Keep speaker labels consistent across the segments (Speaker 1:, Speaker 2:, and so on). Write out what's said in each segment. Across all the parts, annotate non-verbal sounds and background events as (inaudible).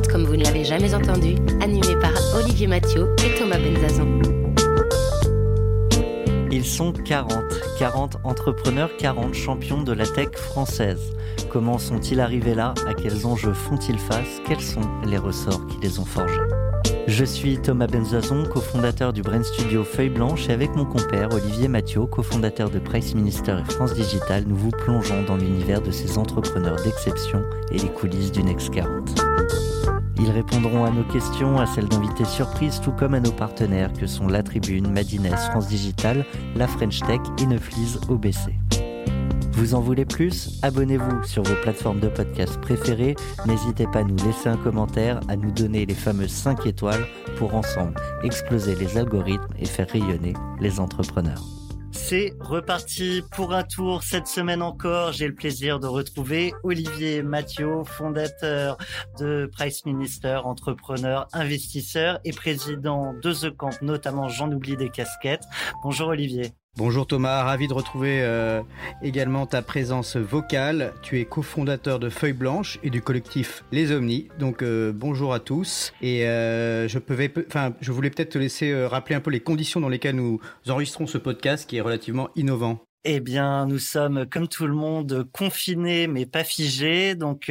Speaker 1: Next
Speaker 2: 40 comme vous ne l'avez jamais entendu, animé par Olivier Mathieu et Thomas Benzazon.
Speaker 3: Ils sont 40, 40 entrepreneurs, 40 champions de la tech française. Comment sont-ils arrivés là? À quels enjeux font-ils face? Quels sont les ressorts qui les ont forgés? Je suis Thomas Benzazon, cofondateur du Brain Studio Feuille Blanche et avec mon compère Olivier Mathieu, cofondateur de Price Minister et France Digital, nous vous plongeons dans l'univers de ces entrepreneurs d'exception et les coulisses du Next 40. Ils répondront à nos questions, à celles d'invités surprises, tout comme à nos partenaires que sont La Tribune, Madines, France Digital, La French Tech et Neuflise OBC. Vous en voulez plus? Abonnez-vous sur vos plateformes de podcast préférées. N'hésitez pas à nous laisser un commentaire, à nous donner les fameuses 5 étoiles pour ensemble exploser les algorithmes et faire rayonner les entrepreneurs. C'est reparti pour un tour cette semaine encore. J'ai le plaisir de retrouver Olivier Mathieu, fondateur de Price Minister, entrepreneur, investisseur et président de The Camp, notamment j'en oublie des casquettes. Bonjour Olivier.
Speaker 4: Bonjour Thomas, ravi de retrouver euh, également ta présence vocale. Tu es cofondateur de Feuille Blanche et du collectif Les Omnis. Donc euh, bonjour à tous. Et euh, je, voulais peut-être te laisser rappeler un peu les conditions dans lesquelles nous enregistrons ce podcast qui est relativement innovant.
Speaker 3: Eh bien, nous sommes comme tout le monde confinés mais pas figés, donc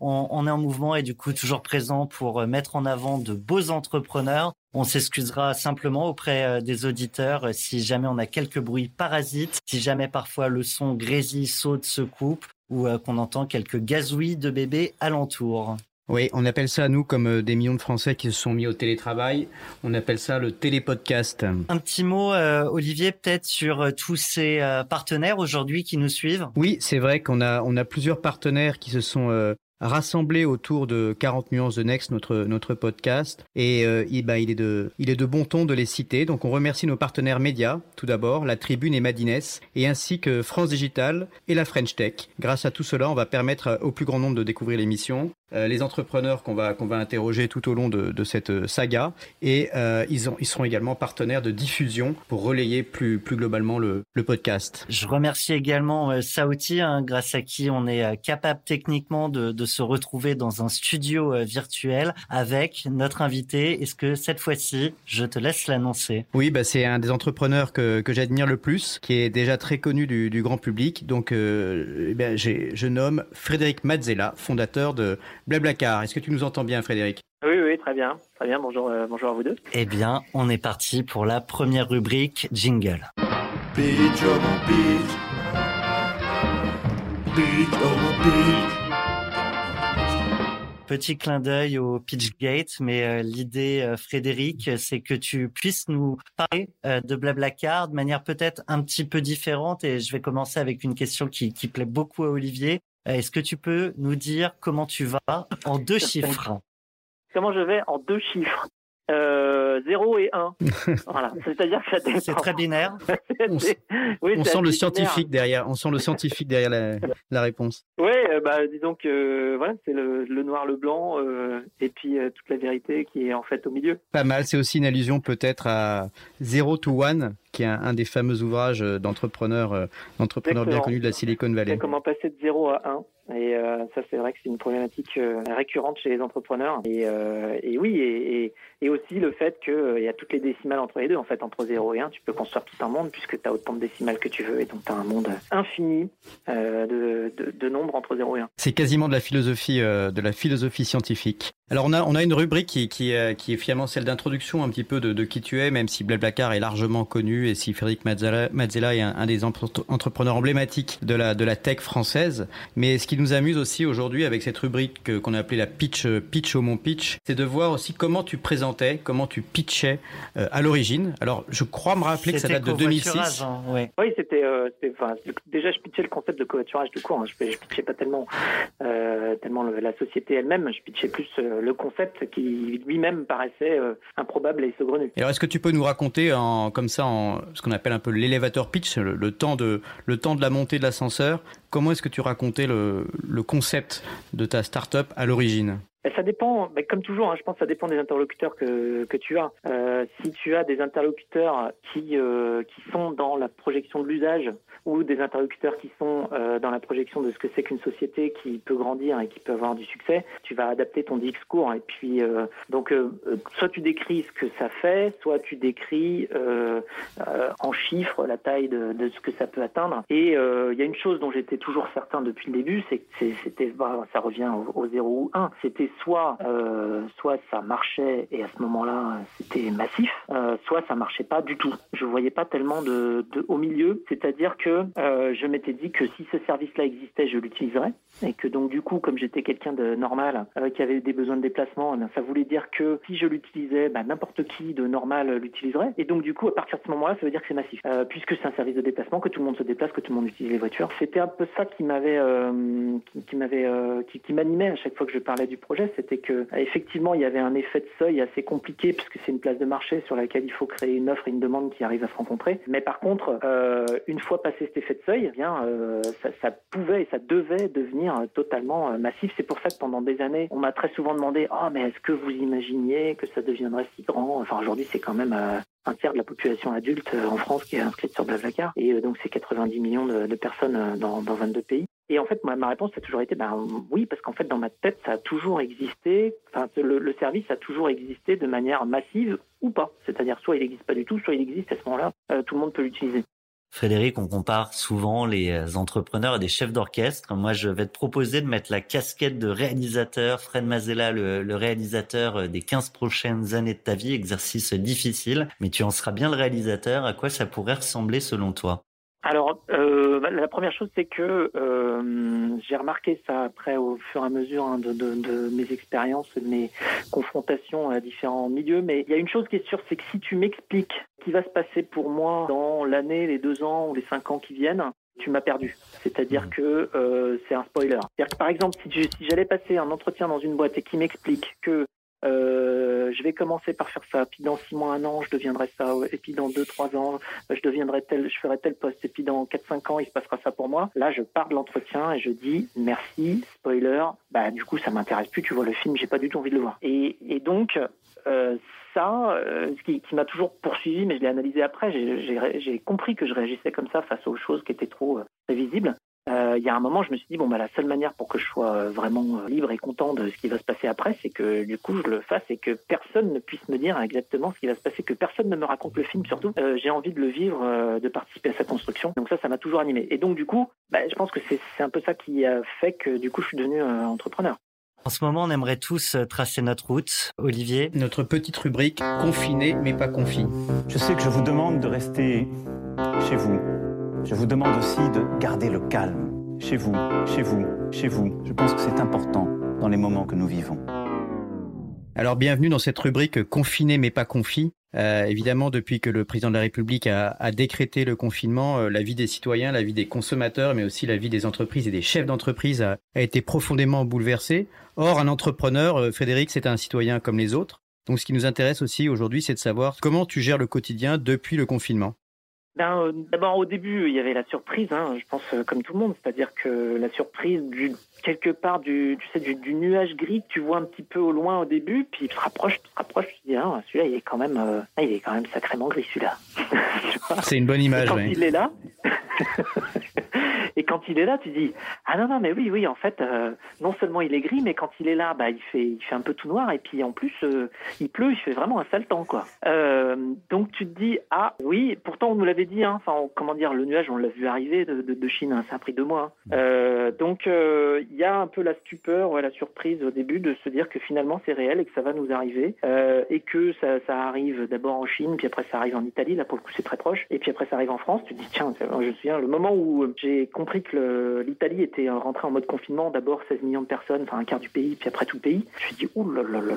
Speaker 3: on, on, est en mouvement et du coup toujours présent pour mettre en avant de beaux entrepreneurs on s'excusera simplement auprès euh, des auditeurs euh, si jamais on a quelques bruits parasites, si jamais parfois le son grésille, saute, se coupe ou euh, qu'on entend quelques gazouilles de bébés alentour.
Speaker 4: Oui, on appelle ça, nous, comme des millions de Français qui se sont mis au télétravail, on appelle ça le télépodcast.
Speaker 3: Un petit mot, Olivier, peut-être sur tous ces partenaires aujourd'hui qui nous suivent?
Speaker 4: Oui, c'est vrai qu'on a, on a plusieurs partenaires qui se sont rassemblés autour de 40 nuances de Next, notre, notre podcast. Et euh, il, bah, il, est de, il est de bon ton de les citer. Donc on remercie nos partenaires médias, tout d'abord, la Tribune et Madines, et ainsi que France Digital et la French Tech. Grâce à tout cela, on va permettre au plus grand nombre de découvrir l'émission, les entrepreneurs qu'on va, qu'on va interroger tout au long de, de cette saga, et euh, ils, ont, ils seront également partenaires de diffusion pour relayer plus, plus globalement le, le podcast.
Speaker 3: Je remercie également euh, Saouti, hein, grâce à qui on est capable techniquement de, de se retrouver dans un studio euh, virtuel avec notre invité. Est-ce que cette fois-ci, je te laisse l'annoncer?
Speaker 4: Oui, bah c'est un des entrepreneurs que, que j'admire le plus, qui est déjà très connu du, du grand public. Donc, euh, eh ben, je nomme Frédéric Mazzella, fondateur de Blablacar. Est-ce que tu nous entends bien, Frédéric?
Speaker 5: Oui, oui, très bien. Très bien. Bonjour, euh, bonjour à vous deux.
Speaker 3: Eh bien, on est parti pour la première rubrique Jingle. Beach, oh, beach. Beach, oh, beach. Petit clin d'œil au Pitchgate, mais euh, l'idée, euh, Frédéric, c'est que tu puisses nous parler euh, de Blablacar de manière peut-être un petit peu différente. Et je vais commencer avec une question qui, qui plaît beaucoup à Olivier. Est-ce que tu peux nous dire comment tu vas en deux (laughs) chiffres?
Speaker 5: Comment je vais en deux chiffres? Euh, 0 et 1. voilà. (laughs) C'est-à-dire que
Speaker 3: C'est très binaire. (laughs)
Speaker 4: on, (laughs) oui, on sent le scientifique derrière. On sent le scientifique derrière la, la réponse.
Speaker 5: Oui, euh, bah, disons que voilà, c'est le, le, noir, le blanc, euh, et puis euh, toute la vérité qui est en fait au milieu.
Speaker 4: Pas mal. C'est aussi une allusion peut-être à Zero to One, qui est un, un des fameux ouvrages d'entrepreneurs, euh, d'entrepreneurs bien connus de la Silicon Valley.
Speaker 5: Comment passer de 0 à 1 et euh, ça, c'est vrai que c'est une problématique euh, récurrente chez les entrepreneurs. Et, euh, oui, et, aussi le fait qu'il y a toutes les décimales entre les deux. En fait, entre 0 et 1, tu peux construire tout un monde puisque tu as autant de décimales que tu veux. Et donc, tu as un monde infini de, nombres entre 0 et 1.
Speaker 4: C'est quasiment de la philosophie, de la philosophie scientifique. Alors on a, on a une rubrique qui, qui, est finalement celle d'introduction un petit peu de, de, qui tu es, même si Blablacar est largement connu et si Frédéric Mazzella, est un, des entrepreneurs emblématiques de la, de la tech française. Mais ce qui nous amuse aussi aujourd'hui avec cette rubrique qu'on a appelée la pitch, pitch au mon pitch, c'est de voir aussi comment tu présentais, comment tu pitchais euh, à l'origine. Alors je crois me rappeler que ça date de 2006.
Speaker 5: Hein, ouais. Oui, c'était euh, déjà je pitchais le concept de covoiturage du cours. Hein. Je, je pitchais pas tellement, euh, tellement la société elle-même, je pitchais plus le concept qui lui-même paraissait euh, improbable et saugrenu.
Speaker 4: alors, est-ce que tu peux nous raconter, en, comme ça, en ce qu'on appelle un peu l'élévateur pitch, le, temps de, le temps de la montée de l'ascenseur, comment est-ce que tu racontais le, le concept de ta start-up à l'origine?
Speaker 5: Ça dépend, mais comme toujours, hein, je pense que ça dépend des interlocuteurs que, que tu as. Euh, si tu as des interlocuteurs qui, euh, qui sont dans la projection de l'usage ou des interlocuteurs qui sont euh, dans la projection de ce que c'est qu'une société qui peut grandir et qui peut avoir du succès, tu vas adapter ton discours. Et puis, donc, soit tu décris ce que ça fait, soit tu décris en chiffres la taille de, de, ce que ça peut atteindre. Et il y a une chose dont j'étais toujours certain depuis le début, c'est que c'était, bah, ça revient au, 0 ou 1. C'était soit, soit ça marchait et à ce moment-là, c'était massif, soit ça marchait pas du tout. Je voyais pas tellement de, de au milieu, c'est-à-dire que euh, je m'étais dit que si ce service-là existait, je l'utiliserais. Et que donc, du coup, comme j'étais quelqu'un de normal, euh, qui avait des besoins de déplacement, eh ça voulait dire que si je l'utilisais, bah, n'importe qui de normal l'utiliserait. Et donc, du coup, à partir de ce moment-là, ça veut dire que c'est massif. Euh, puisque c'est un service de déplacement, que tout le monde se déplace, que tout le monde utilise les voitures. C'était un peu ça qui m'avait, qui, m'avait, qui, m'animait à chaque fois que je parlais du projet. C'était que, effectivement, il y avait un effet de seuil assez compliqué, puisque c'est une place de marché sur laquelle il faut créer une offre et une demande qui arrivent à se rencontrer. Mais par contre, une fois passé cet effet de seuil, eh bien, euh, ça, pouvait et ça devait devenir totalement euh, massif. C'est pour ça que pendant des années, on m'a très souvent demandé Ah, mais est-ce que vous imaginiez que ça deviendrait si grand? Enfin, aujourd'hui, c'est quand même euh, un tiers de la population adulte en France qui est inscrite sur Blablacar. Et donc, c'est 90 millions de, personnes dans, 22 pays. Et en fait, ma, réponse a toujours été ben, oui, parce qu'en fait, dans ma tête, ça a toujours existé, enfin, le, service a toujours existé de manière massive ou pas. C'est-à-dire, soit il n'existe pas du tout, soit il existe à ce moment-là, tout le monde peut l'utiliser.
Speaker 3: Frédéric, on compare souvent les euh, entrepreneurs à des chefs d'orchestre. Moi, je vais te proposer de mettre la casquette de réalisateur, Fred Mazella, le, réalisateur euh, des 15 prochaines années de ta vie, exercice difficile, mais tu en seras bien le réalisateur. À quoi ça pourrait ressembler selon toi?
Speaker 5: Alors, euh, la première chose, c'est que euh, j'ai remarqué ça après, au fur et à mesure hein, de, de, de, mes expériences, de mes confrontations à différents milieux. Mais il y a une chose qui est sûre, c'est que si tu m'expliques ce qui va se passer pour moi dans l'année, les deux ans ou les cinq ans qui viennent, tu m'as perdu. C'est-à-dire mmh. que euh, c'est un spoiler. C'est-à-dire que par exemple, si, si j'allais passer un entretien dans une boîte et qui m'explique que euh, je vais commencer par faire ça, puis dans six mois, un an, je deviendrai ça, et puis dans deux, trois ans, je deviendrai tel, je ferai tel poste, et puis dans quatre, cinq ans, il se passera ça pour moi. Là, je pars de l'entretien et je dis merci, spoiler, bah du coup, ça m'intéresse plus. Tu vois le film, j'ai pas du tout envie de le voir. Et, donc, euh, ça, euh, ce qui, m'a toujours poursuivi, mais je l'ai analysé après, j'ai compris que je réagissais comme ça face aux choses qui étaient trop euh, prévisibles. Euh, il y a un moment, je me suis dit bon bah la seule manière pour que je sois euh, vraiment euh, libre et content de ce qui va se passer après, c'est que du coup je le fasse et que personne ne puisse me dire exactement ce qui va se passer, que personne ne me raconte le film surtout. j'ai envie de le vivre, de participer à sa construction. Donc ça, ça m'a toujours animé. Et donc du coup, bah, je pense que c'est un peu ça qui a fait que du coup je suis devenu entrepreneur.
Speaker 3: En ce moment, on aimerait tous tracer notre route. Olivier?
Speaker 4: Notre petite rubrique confiné mais pas confi.
Speaker 6: Je sais que je vous demande de rester chez vous je vous demande aussi de garder le calme, chez vous, chez vous, chez vous. Je pense que c'est important dans les moments que nous vivons.
Speaker 4: Alors bienvenue dans cette rubrique confiné mais pas confi. Euh, évidemment, depuis que le président de la République a, décrété le confinement, euh, la vie des citoyens, la vie des consommateurs, mais aussi la vie des entreprises et des chefs d'entreprise a, été profondément bouleversée. Or, un entrepreneur, euh, Frédéric, c'est un citoyen comme les autres. Donc ce qui nous intéresse aussi aujourd'hui, c'est de savoir comment tu gères le quotidien depuis le confinement.
Speaker 5: Ben, euh, D'abord, au début, il y avait la surprise, hein, je pense, euh, comme tout le monde. C'est-à-dire que la surprise, du, quelque part, du, tu sais, du, nuage gris que tu vois un petit peu au loin au début, puis tu te rapproches, tu te rapproches, tu te dis, ah, celui-là, il est quand même, euh, ah, il est quand même sacrément gris, celui-là. (laughs)
Speaker 4: C'est une bonne image,
Speaker 5: quand il est là. (laughs) quand il est là, tu dis ah non non mais oui oui en fait euh, non seulement il est gris mais quand il est là bah il fait il fait un peu tout noir et puis en plus euh, il pleut il fait vraiment un sale temps quoi. Euh, donc tu te dis ah oui pourtant on nous l'avait dit hein, comment dire le nuage on l'a vu arriver de, de, Chine hein, ça a pris deux mois. Hein. Donc il y a un peu la stupeur ouais, la surprise au début de se dire que finalement c'est réel et que ça va nous arriver et que ça, ça arrive d'abord en Chine puis après ça arrive en Italie là pour le coup c'est très proche et puis après ça arrive en France tu te dis tiens je me souviens le moment où j'ai compris le- l'Italie était rentrée en mode confinement, d'abord 16 millions de personnes, enfin un quart du pays, puis après tout le pays. Je me suis dit, ouh là là là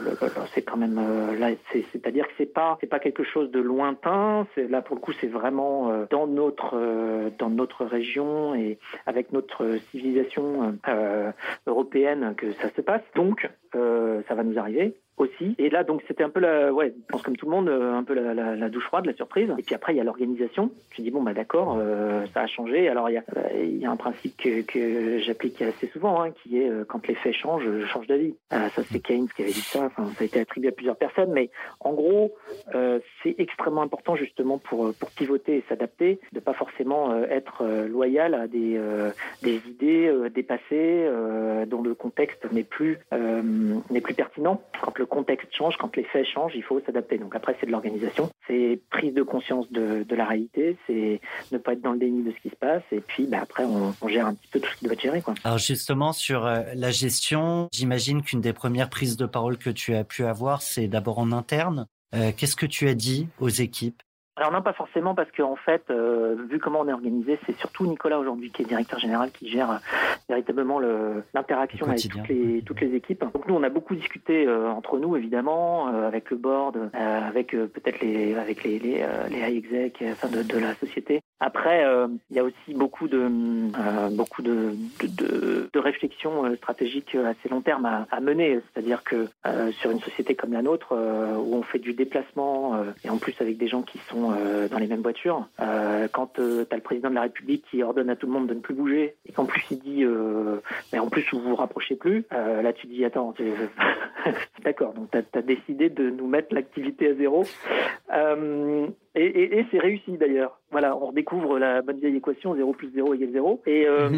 Speaker 5: c'est quand même euh, là, c'est- c'est-à-dire que c'est pas, c'est pas quelque chose de lointain. Là pour le coup, c'est vraiment euh, dans notre, euh, dans notre région et avec notre civilisation euh, européenne que ça se passe. Donc, euh, ça va nous arriver aussi. Et là, donc, c'était un peu la, ouais, je pense comme tout le monde, euh, un peu la, la, la douche froide, la surprise. Et puis après, il y a l'organisation. Je dis bon, bah d'accord, euh, ça a changé. Alors il y a, euh, il y a un principe que, que j'applique assez souvent, hein, qui est euh, quand les faits changent, je change d'avis. Euh, ça, c'est Keynes qui avait dit ça. Enfin, ça a été attribué à plusieurs personnes, mais en gros, c'est extrêmement important justement pour pour pivoter et s'adapter, de pas forcément être loyal à des des idées dépassées dont le contexte n'est plus n'est plus pertinent. Quand le contexte change, quand les faits changent, il faut s'adapter. Donc après, c'est de l'organisation, c'est prise de conscience de, la réalité, c'est ne pas être dans le déni de ce qui se passe, et puis bah, après, on, on gère un petit peu tout ce qui doit être géré. Quoi.
Speaker 3: Alors justement sur euh, la gestion, j'imagine qu'une des premières prises de parole que tu as pu avoir, c'est d'abord en interne. Euh, Qu'est-ce que tu as dit aux équipes?
Speaker 5: Alors non, pas forcément, parce qu'en fait, euh, vu comment on est organisé, c'est surtout Nicolas aujourd'hui qui est directeur général qui gère euh, véritablement le- l'interaction avec toutes les, toutes les équipes. Donc nous, on a beaucoup discuté euh, entre nous, évidemment, euh, avec le board, euh, avec euh, peut-être les avec les les, euh, les high exec, enfin de, de la société. Après, euh, il y a aussi beaucoup de euh, beaucoup de de, de, de réflexions stratégiques assez long terme à, à mener. C'est-à-dire que euh, sur une société comme la nôtre, euh, où on fait du déplacement euh, et en plus avec des gens qui sont euh, dans les mêmes voitures, euh, quand tu as le président de la République qui ordonne à tout le monde de ne plus bouger et qu'en plus il dit, euh, mais en plus vous vous rapprochez plus, euh, là tu dis attends, (laughs) d'accord, donc tu as, décidé de nous mettre l'activité à zéro. Et et, et c'est réussi d'ailleurs. Voilà, on redécouvre la bonne vieille équation 0 plus 0 égale 0. Et euh,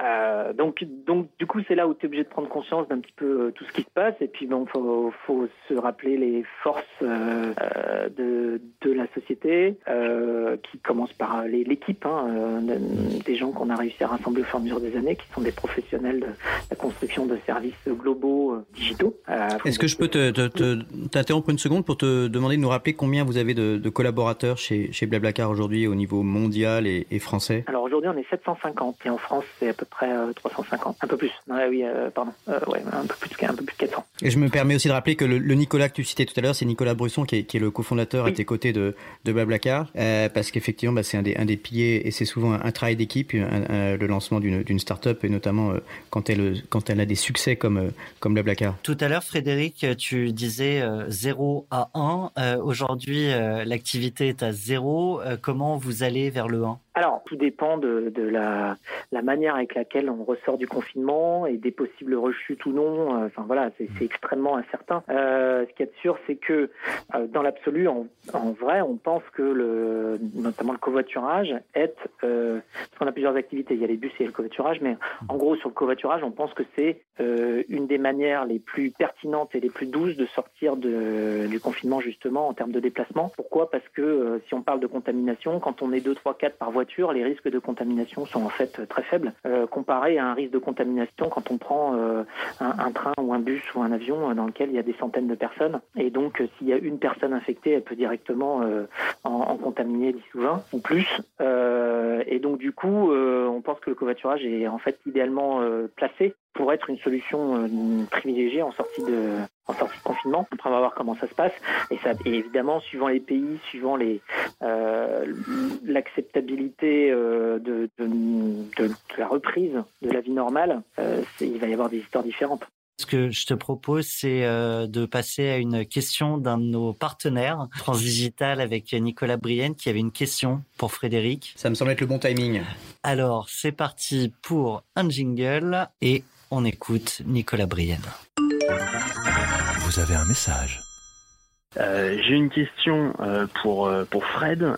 Speaker 5: euh, donc, donc, du coup, c'est là où tu es obligé de prendre conscience d'un petit peu euh, tout ce qui se passe. Et puis, bon, faut, faut se rappeler les forces euh, euh, de, de la société, euh, qui commence par l'équipe, hein, des gens qu'on a réussi à rassembler au fur et à mesure des années, qui sont des professionnels de la construction de services globaux euh, digitaux.
Speaker 4: Est-ce que je peux te- te- te- t'interrompre une seconde pour te demander de nous rappeler combien vous avez de, de collaborateurs? Chez, chez Blablacar aujourd'hui au niveau mondial et, et français?
Speaker 5: Alors aujourd'hui, on est 750 et en France, c'est à peu près euh, 350, un peu plus. Non, oui, euh, pardon, euh, ouais, un peu plus, de, un peu plus de 400.
Speaker 4: Et je me permets aussi de rappeler que le, le Nicolas que tu citais tout à l'heure, c'est Nicolas Brusson qui est, qui est le cofondateur à
Speaker 5: Oui.
Speaker 4: tes côtés de, de Blablacar, euh, parce qu'effectivement, bah, c'est un des, un des piliers et c'est souvent un, un travail d'équipe, le lancement d'une d'une start-up et notamment euh, quand elle, quand elle a des succès comme, euh, comme Blablacar.
Speaker 3: Tout à l'heure, Frédéric, tu disais euh, 0 à 1. Euh, Aujourd'hui, euh, l'activité à 0. Euh, comment vous allez vers le 1
Speaker 5: Alors, tout dépend de, la, manière avec laquelle on ressort du confinement et des possibles rechutes ou non. Euh, Enfin voilà, c'est extrêmement incertain. Euh, ce qu'il y a de sûr, c'est que euh, dans l'absolu, en, vrai, on pense que notamment le covoiturage est, parce qu'on a plusieurs activités, il y a les bus et le covoiturage, mais en gros sur le covoiturage, on pense que c'est une des manières les plus pertinentes et les plus douces de sortir du confinement justement en termes de déplacement. Pourquoi? Parce que si on parle de contamination, quand on est 2, 3, 4 par les risques de contamination sont en fait euh, très faibles, euh, comparé à un risque de contamination quand on prend euh, un, train ou un bus ou un avion dans lequel il y a des centaines de personnes. Et donc s'il y a une personne infectée, elle peut directement en, en contaminer 10 ou 20 ou plus. Et donc du coup, on pense que le covoiturage est en fait idéalement placé pour être une solution euh, privilégiée en sortie de en sortie de confinement. Après, on va voir comment ça se passe. Et ça, et évidemment, suivant les pays, suivant les euh, l'acceptabilité euh, de, de, de, de la reprise de la vie normale, euh, il va y avoir des histoires différentes.
Speaker 3: Ce que je te propose, c'est de passer à une question d'un de nos partenaires, Transdigital, avec Nicolas Brienne, qui avait une question pour Frédéric.
Speaker 4: Ça me semble être le bon timing.
Speaker 3: Alors, c'est parti pour un jingle et on écoute Nicolas Brienne.
Speaker 1: Vous avez un message.
Speaker 7: Euh, J'ai une question euh, pour pour Fred.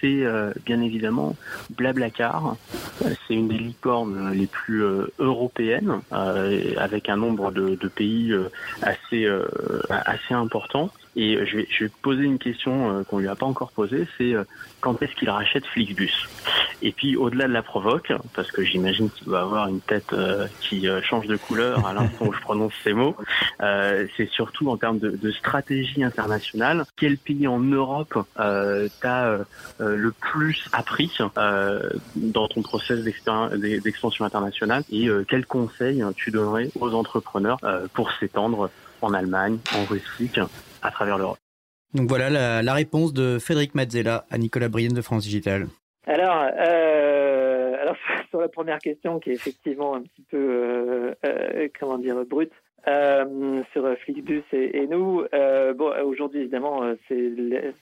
Speaker 7: c'est bien évidemment Blablacar. c'est une des licornes les plus européennes, avec un nombre de, de pays assez assez important. Et je vais, je vais poser une question qu'on lui a pas encore posée, c'est quand est-ce qu'il rachète Flixbus? Et puis au-delà de la provoque, parce que j'imagine qu'il doit avoir une tête qui change de couleur à l'instant où je prononce ces mots, c'est surtout en termes de, de stratégie internationale. Quel pays en Europe euh, t'as euh, le plus appris euh, dans ton process d'expansion internationale? Et euh, quels conseils tu donnerais aux entrepreneurs euh, pour s'étendre en Allemagne, en Russie, à travers l'Europe
Speaker 4: Donc voilà la, la, réponse de Frédéric Mazzella à Nicolas Brienne de France Digital.
Speaker 5: Alors, alors (laughs) sur la première question qui est effectivement un petit peu comment dire brute, euh, sur Flixbus et, et nous. Euh, bon, aujourd'hui, évidemment, euh, c'est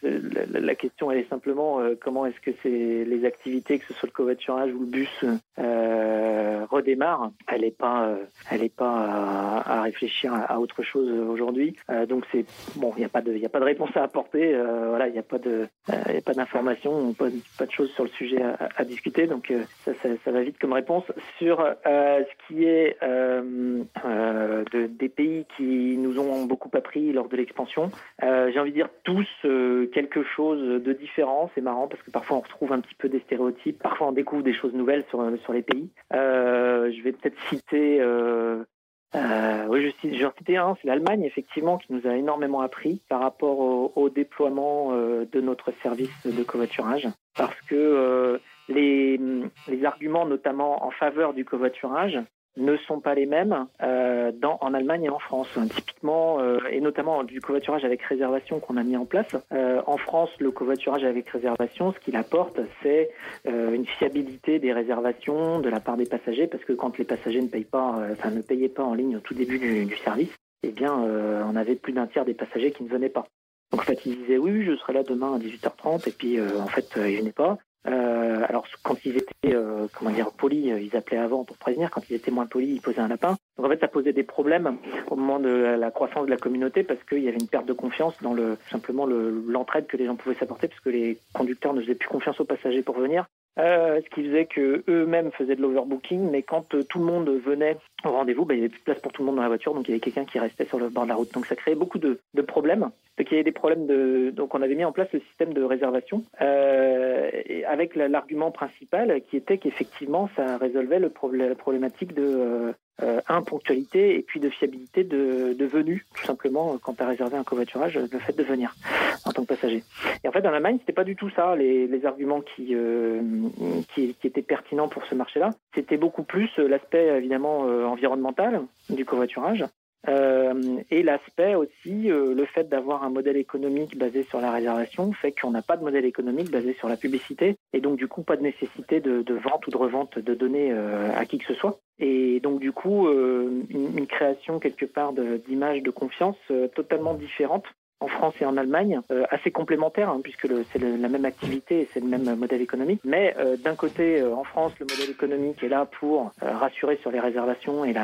Speaker 5: la, la, question, elle est simplement euh, comment est-ce que c'est les activités, que ce soit le covoiturage ou le bus, euh, redémarrent. Elle n'est pas, elle n'est pas à, à, réfléchir à, autre chose aujourd'hui. donc c'est bon, il n'y a pas de, il a pas de réponse à apporter. voilà, il n'y a pas de, y a pas d'informations, pas, pas, de choses sur le sujet à, à discuter. Donc ça, ça, ça, va vite comme réponse sur ce qui est de des pays qui nous ont beaucoup appris lors de l'expansion. Euh, J'ai envie de dire tous euh, quelque chose de différent. C'est marrant parce que parfois on retrouve un petit peu des stéréotypes, parfois on découvre des choses nouvelles sur, sur les pays. Euh, je vais peut-être citer... Oui, je, cite, je vais citer un, c'est l'Allemagne effectivement qui nous a énormément appris par rapport au, déploiement de notre service de covoiturage, parce que les, les arguments notamment en faveur du covoiturage ne sont pas les mêmes euh, en Allemagne et en France. Typiquement, euh, et notamment du covoiturage avec réservation qu'on a mis en place. Euh, en France, le covoiturage avec réservation, ce qu'il apporte, c'est une fiabilité des réservations de la part des passagers, parce que quand les passagers ne payent pas, enfin ne payaient pas en ligne au tout début du, service, eh bien, on avait plus d'un tiers des passagers qui ne venaient pas. Donc en fait, ils disaient oui, oui, je serai là demain à 18h30, et puis en fait, ils venaient pas. Euh, alors quand ils étaient euh, comment dire polis, euh, ils appelaient avant pour prévenir. Quand ils étaient moins polis, ils posaient un lapin. Donc en fait, ça posait des problèmes au moment de la croissance de la communauté parce qu'il y avait une perte de confiance dans le simplement l'entraide que les gens pouvaient s'apporter parce que les conducteurs ne faisaient plus confiance aux passagers pour venir. Euh, ce qui faisait que eux-mêmes faisaient de l'overbooking, mais quand euh, tout le monde venait au rendez-vous, bah, il n'y avait plus de place pour tout le monde dans la voiture, donc il y avait quelqu'un qui restait sur le bord de la route. Donc ça créait beaucoup de, problèmes. Donc il y avait des problèmes on avait mis en place le système de réservation euh, avec l'argument principal qui était qu'effectivement ça résolvait le problème, la problématique de euh, euh, un, ponctualité et puis de fiabilité de, de venue, tout simplement, quand tu as réservé un covoiturage, le fait de venir en tant que passager. Et en fait, dans l'Allemagne, c'était pas du tout ça, les, les arguments qui, euh, qui, qui, étaient pertinents pour ce marché-là. C'était beaucoup plus l'aspect, évidemment, euh, environnemental du covoiturage, euh, et l'aspect aussi, euh, le fait d'avoir un modèle économique basé sur la réservation fait qu'on n'a pas de modèle économique basé sur la publicité et donc du coup pas de nécessité de, vente ou de revente de données euh, à qui que ce soit. Et donc du coup une, une, création quelque part d'image de, de, confiance totalement différente en France et en Allemagne, euh, assez complémentaires, hein, puisque c'est la même activité et c'est le même modèle économique. Mais euh, d'un côté, euh, en France, le modèle économique est là pour rassurer sur les réservations et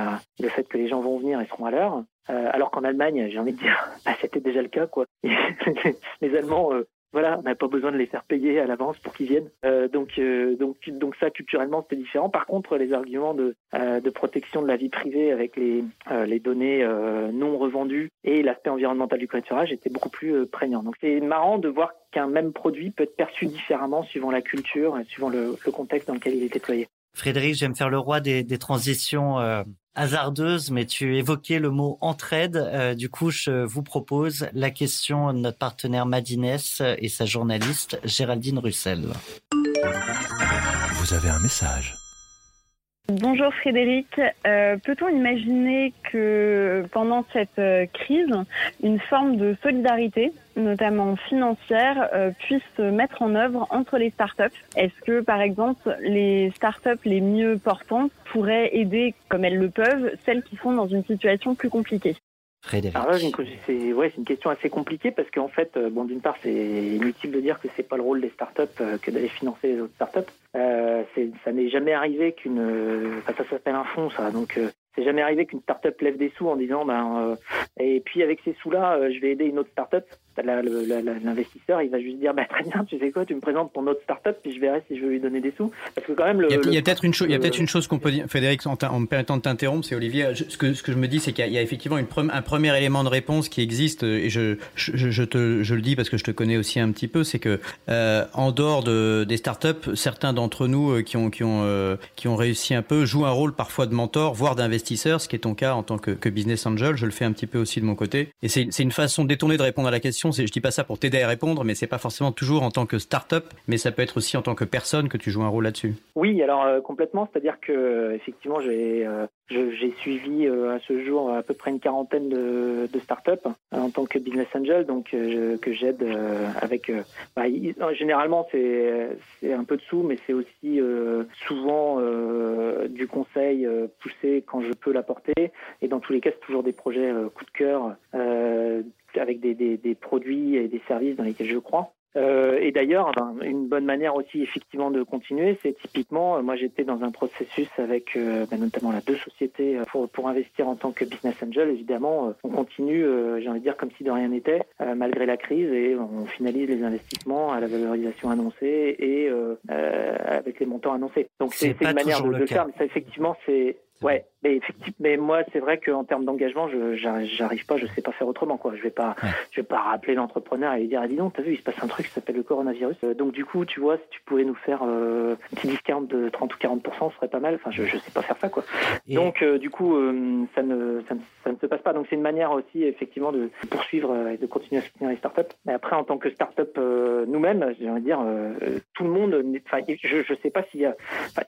Speaker 5: le fait que les gens vont venir et seront à l'heure. alors qu'en Allemagne, j'ai envie de dire, (laughs) bah, c'était déjà le cas. quoi. (laughs) les Allemands voilà, on n'a pas besoin de les faire payer à l'avance pour qu'ils viennent. Euh, donc, euh, donc, donc ça, culturellement, c'était différent. Par contre, les arguments de, euh, de protection de la vie privée avec les, les données non revendues et l'aspect environnemental du covoiturage étaient beaucoup plus prégnants. Donc, c'est marrant de voir qu'un même produit peut être perçu différemment suivant la culture et suivant le, contexte dans lequel il est déployé.
Speaker 3: Frédéric, j'aime faire le roi des, des transitions hasardeuses, mais tu évoquais le mot entraide. Euh, du coup, je vous propose la question de notre partenaire Madines et sa journaliste Géraldine Russell.
Speaker 1: Vous avez un message.
Speaker 8: Bonjour Frédéric. Euh, Peut-on imaginer que pendant cette euh, crise, une forme de solidarité, notamment financière, euh, puisse se mettre en œuvre entre les startups? Est-ce que, par exemple, les startups les mieux portantes pourraient aider, comme elles le peuvent, celles qui sont dans une situation plus compliquée?
Speaker 3: Frédéric.
Speaker 5: Alors là, c'est ouais, une question assez compliquée parce qu'en fait, euh, bon, d'une part, c'est inutile de dire que c'est pas le rôle des startups euh, que d'aller financer les autres startups. Euh, ça n'est jamais arrivé qu'une, ça s'appelle un fonds, ça. Donc, euh, c'est jamais arrivé qu'une startup lève des sous en disant, ben, Et puis avec ces sous-là, je vais aider une autre startup l'investisseur, il va juste dire bah, très bien, tu sais quoi, tu me présentes ton autre startup, puis je verrai si je veux lui donner des sous. Parce que quand même, le,
Speaker 4: il y a, peut-être une, a peut-être une chose qu'on peut dire, Frédéric, en, me permettant de t'interrompre, c'est Olivier. ce que ce que je me dis, c'est qu'il y, a effectivement une un premier élément de réponse qui existe, et je je, je, te je le dis parce que je te connais aussi un petit peu, c'est que euh, en dehors de, des startups, certains d'entre nous euh, qui ont qui ont euh, qui ont réussi un peu jouent un rôle parfois de mentor, voire d'investisseur, ce qui est ton cas en tant que, que business angel. Je le fais un petit peu aussi de mon côté, et c'est une façon détournée de répondre à la question je dis pas ça pour t'aider à répondre, mais c'est pas forcément toujours en tant que start-up, mais ça peut être aussi en tant que personne que tu joues un rôle là-dessus.
Speaker 5: Oui, alors euh, complètement, c'est-à-dire que euh, effectivement, j'ai euh, suivi à ce jour à peu près une quarantaine de, de start-up en tant que business angel, donc que j'aide avec. Bah, généralement, c'est un peu de sous, mais c'est aussi souvent du conseil poussé quand je peux l'apporter, et dans tous les cas, c'est toujours des projets coup de cœur avec des, des, des, produits et des services dans lesquels je crois. Euh, et d'ailleurs, ben, une bonne manière aussi effectivement de continuer, c'est typiquement, euh, moi j'étais dans un processus avec euh, ben, notamment la deux sociétés pour, pour investir en tant que business angel. Évidemment, on continue, j'ai envie de dire comme si de rien n'était, malgré la crise, et on finalise les investissements à la valorisation annoncée et avec les montants annoncés. Donc c'est une manière de, le faire, mais ça effectivement c'est Ouais, mais effectivement, mais moi c'est vrai qu'en termes d'engagement, je j'arrive pas, je sais pas faire autrement quoi. Je vais pas, je vais pas rappeler l'entrepreneur et lui dire ah, dis donc, t'as vu, il se passe un truc qui s'appelle le coronavirus. Euh, donc du coup, tu vois, si tu pouvais nous faire euh, un petit discount de 30 ou 40 ce serait pas mal. Enfin, je je sais pas faire ça quoi. Donc euh, du coup, euh, ça ne ça ne, ça ne se passe pas. Donc c'est une manière aussi effectivement de poursuivre et de continuer à soutenir les startups. Mais après, en tant que startup nous-mêmes, j'ai envie de dire tout le monde. Enfin, je je sais pas s'il y a,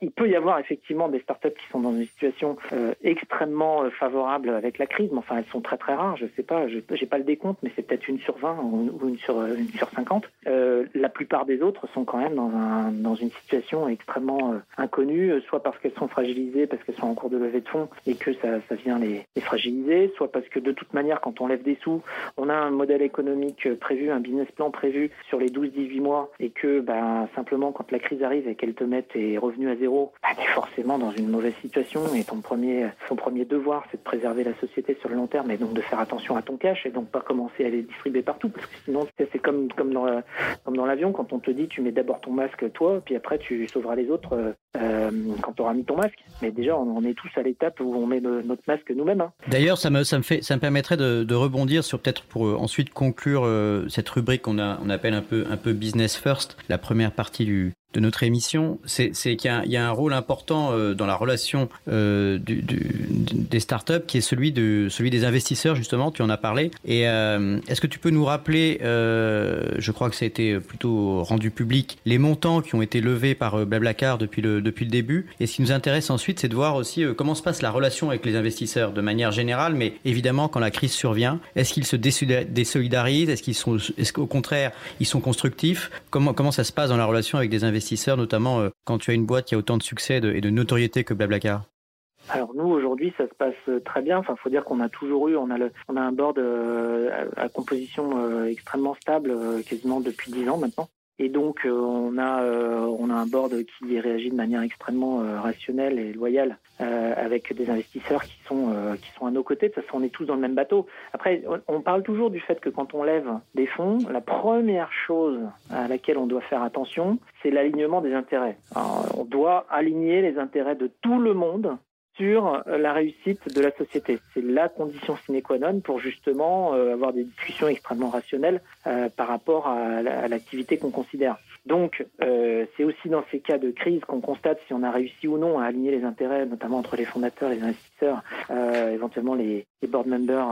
Speaker 5: il peut y avoir effectivement des startups qui sont dans une situation euh, extrêmement euh, favorable avec la crise, mais enfin elles sont très très rares. Je sais pas, je j'ai pas le décompte, mais c'est peut-être une sur 20 ou une sur une sur 50. Euh, la plupart des autres sont quand même dans un dans une situation extrêmement inconnue, soit parce qu'elles sont fragilisées, parce qu'elles sont en cours de levée de fonds et que ça, vient les, fragiliser, soit parce que de toute manière quand on lève des sous, on a un modèle économique prévu, un business plan prévu sur les 12-18 mois et que ben simplement quand la crise arrive et qu'elle te mette tes revenus à zéro, ben, tu es forcément dans une mauvaise situation et son premier, son premier devoir, c'est de préserver la société sur le long terme et donc de faire attention à ton cash et donc pas commencer à les distribuer partout parce que sinon c'est comme, comme dans, dans l'avion quand on te dit tu mets d'abord ton masque toi puis après tu sauveras les autres euh, quand tu auras mis ton masque. Mais déjà on, est tous à l'étape où on met notre masque nous-mêmes. Hein.
Speaker 4: D'ailleurs ça me, ça, me ça me permettrait de, rebondir sur peut-être pour euh, ensuite conclure euh, cette rubrique qu'on on appelle un peu, un peu business first, la première partie du, de notre émission, c'est qu'il y, a un rôle important euh, dans la relation euh, des startups qui est celui, de, celui des investisseurs, justement, tu en as parlé. Et euh, est-ce que tu peux nous rappeler, je crois que ça a été plutôt rendu public, les montants qui ont été levés par Blablacar depuis le, depuis le début Et ce qui nous intéresse ensuite, c'est de voir aussi comment se passe la relation avec les investisseurs de manière générale, mais évidemment quand la crise survient. Est-ce qu'ils se désolidarisent? Est-ce qu'ils sont, est-ce qu'au contraire, ils sont constructifs? Comment, comment ça se passe dans la relation avec des investisseurs investisseurs, notamment euh, quand tu as une boîte qui a autant de succès et de notoriété que Blablacar
Speaker 5: alors nous aujourd'hui ça se passe euh, très bien. Enfin faut dire qu'on a toujours eu, on a le, on a un board euh, à, composition extrêmement stable quasiment depuis dix ans maintenant. Et donc, euh, on, a, euh, on a un board qui réagit de manière extrêmement euh, rationnelle et loyale avec des investisseurs qui sont, qui sont à nos côtés. De toute façon, on est tous dans le même bateau. Après, on parle toujours du fait que quand on lève des fonds, la première chose à laquelle on doit faire attention, c'est l'alignement des intérêts. on doit aligner les intérêts de tout le monde sur la réussite de la société. C'est la condition sine qua non pour justement euh, avoir des discussions extrêmement rationnelles euh, par rapport à, l'activité qu'on considère. Donc, euh, c'est aussi dans ces cas de crise qu'on constate si on a réussi ou non à aligner les intérêts, notamment entre les fondateurs, les investisseurs, éventuellement les, board members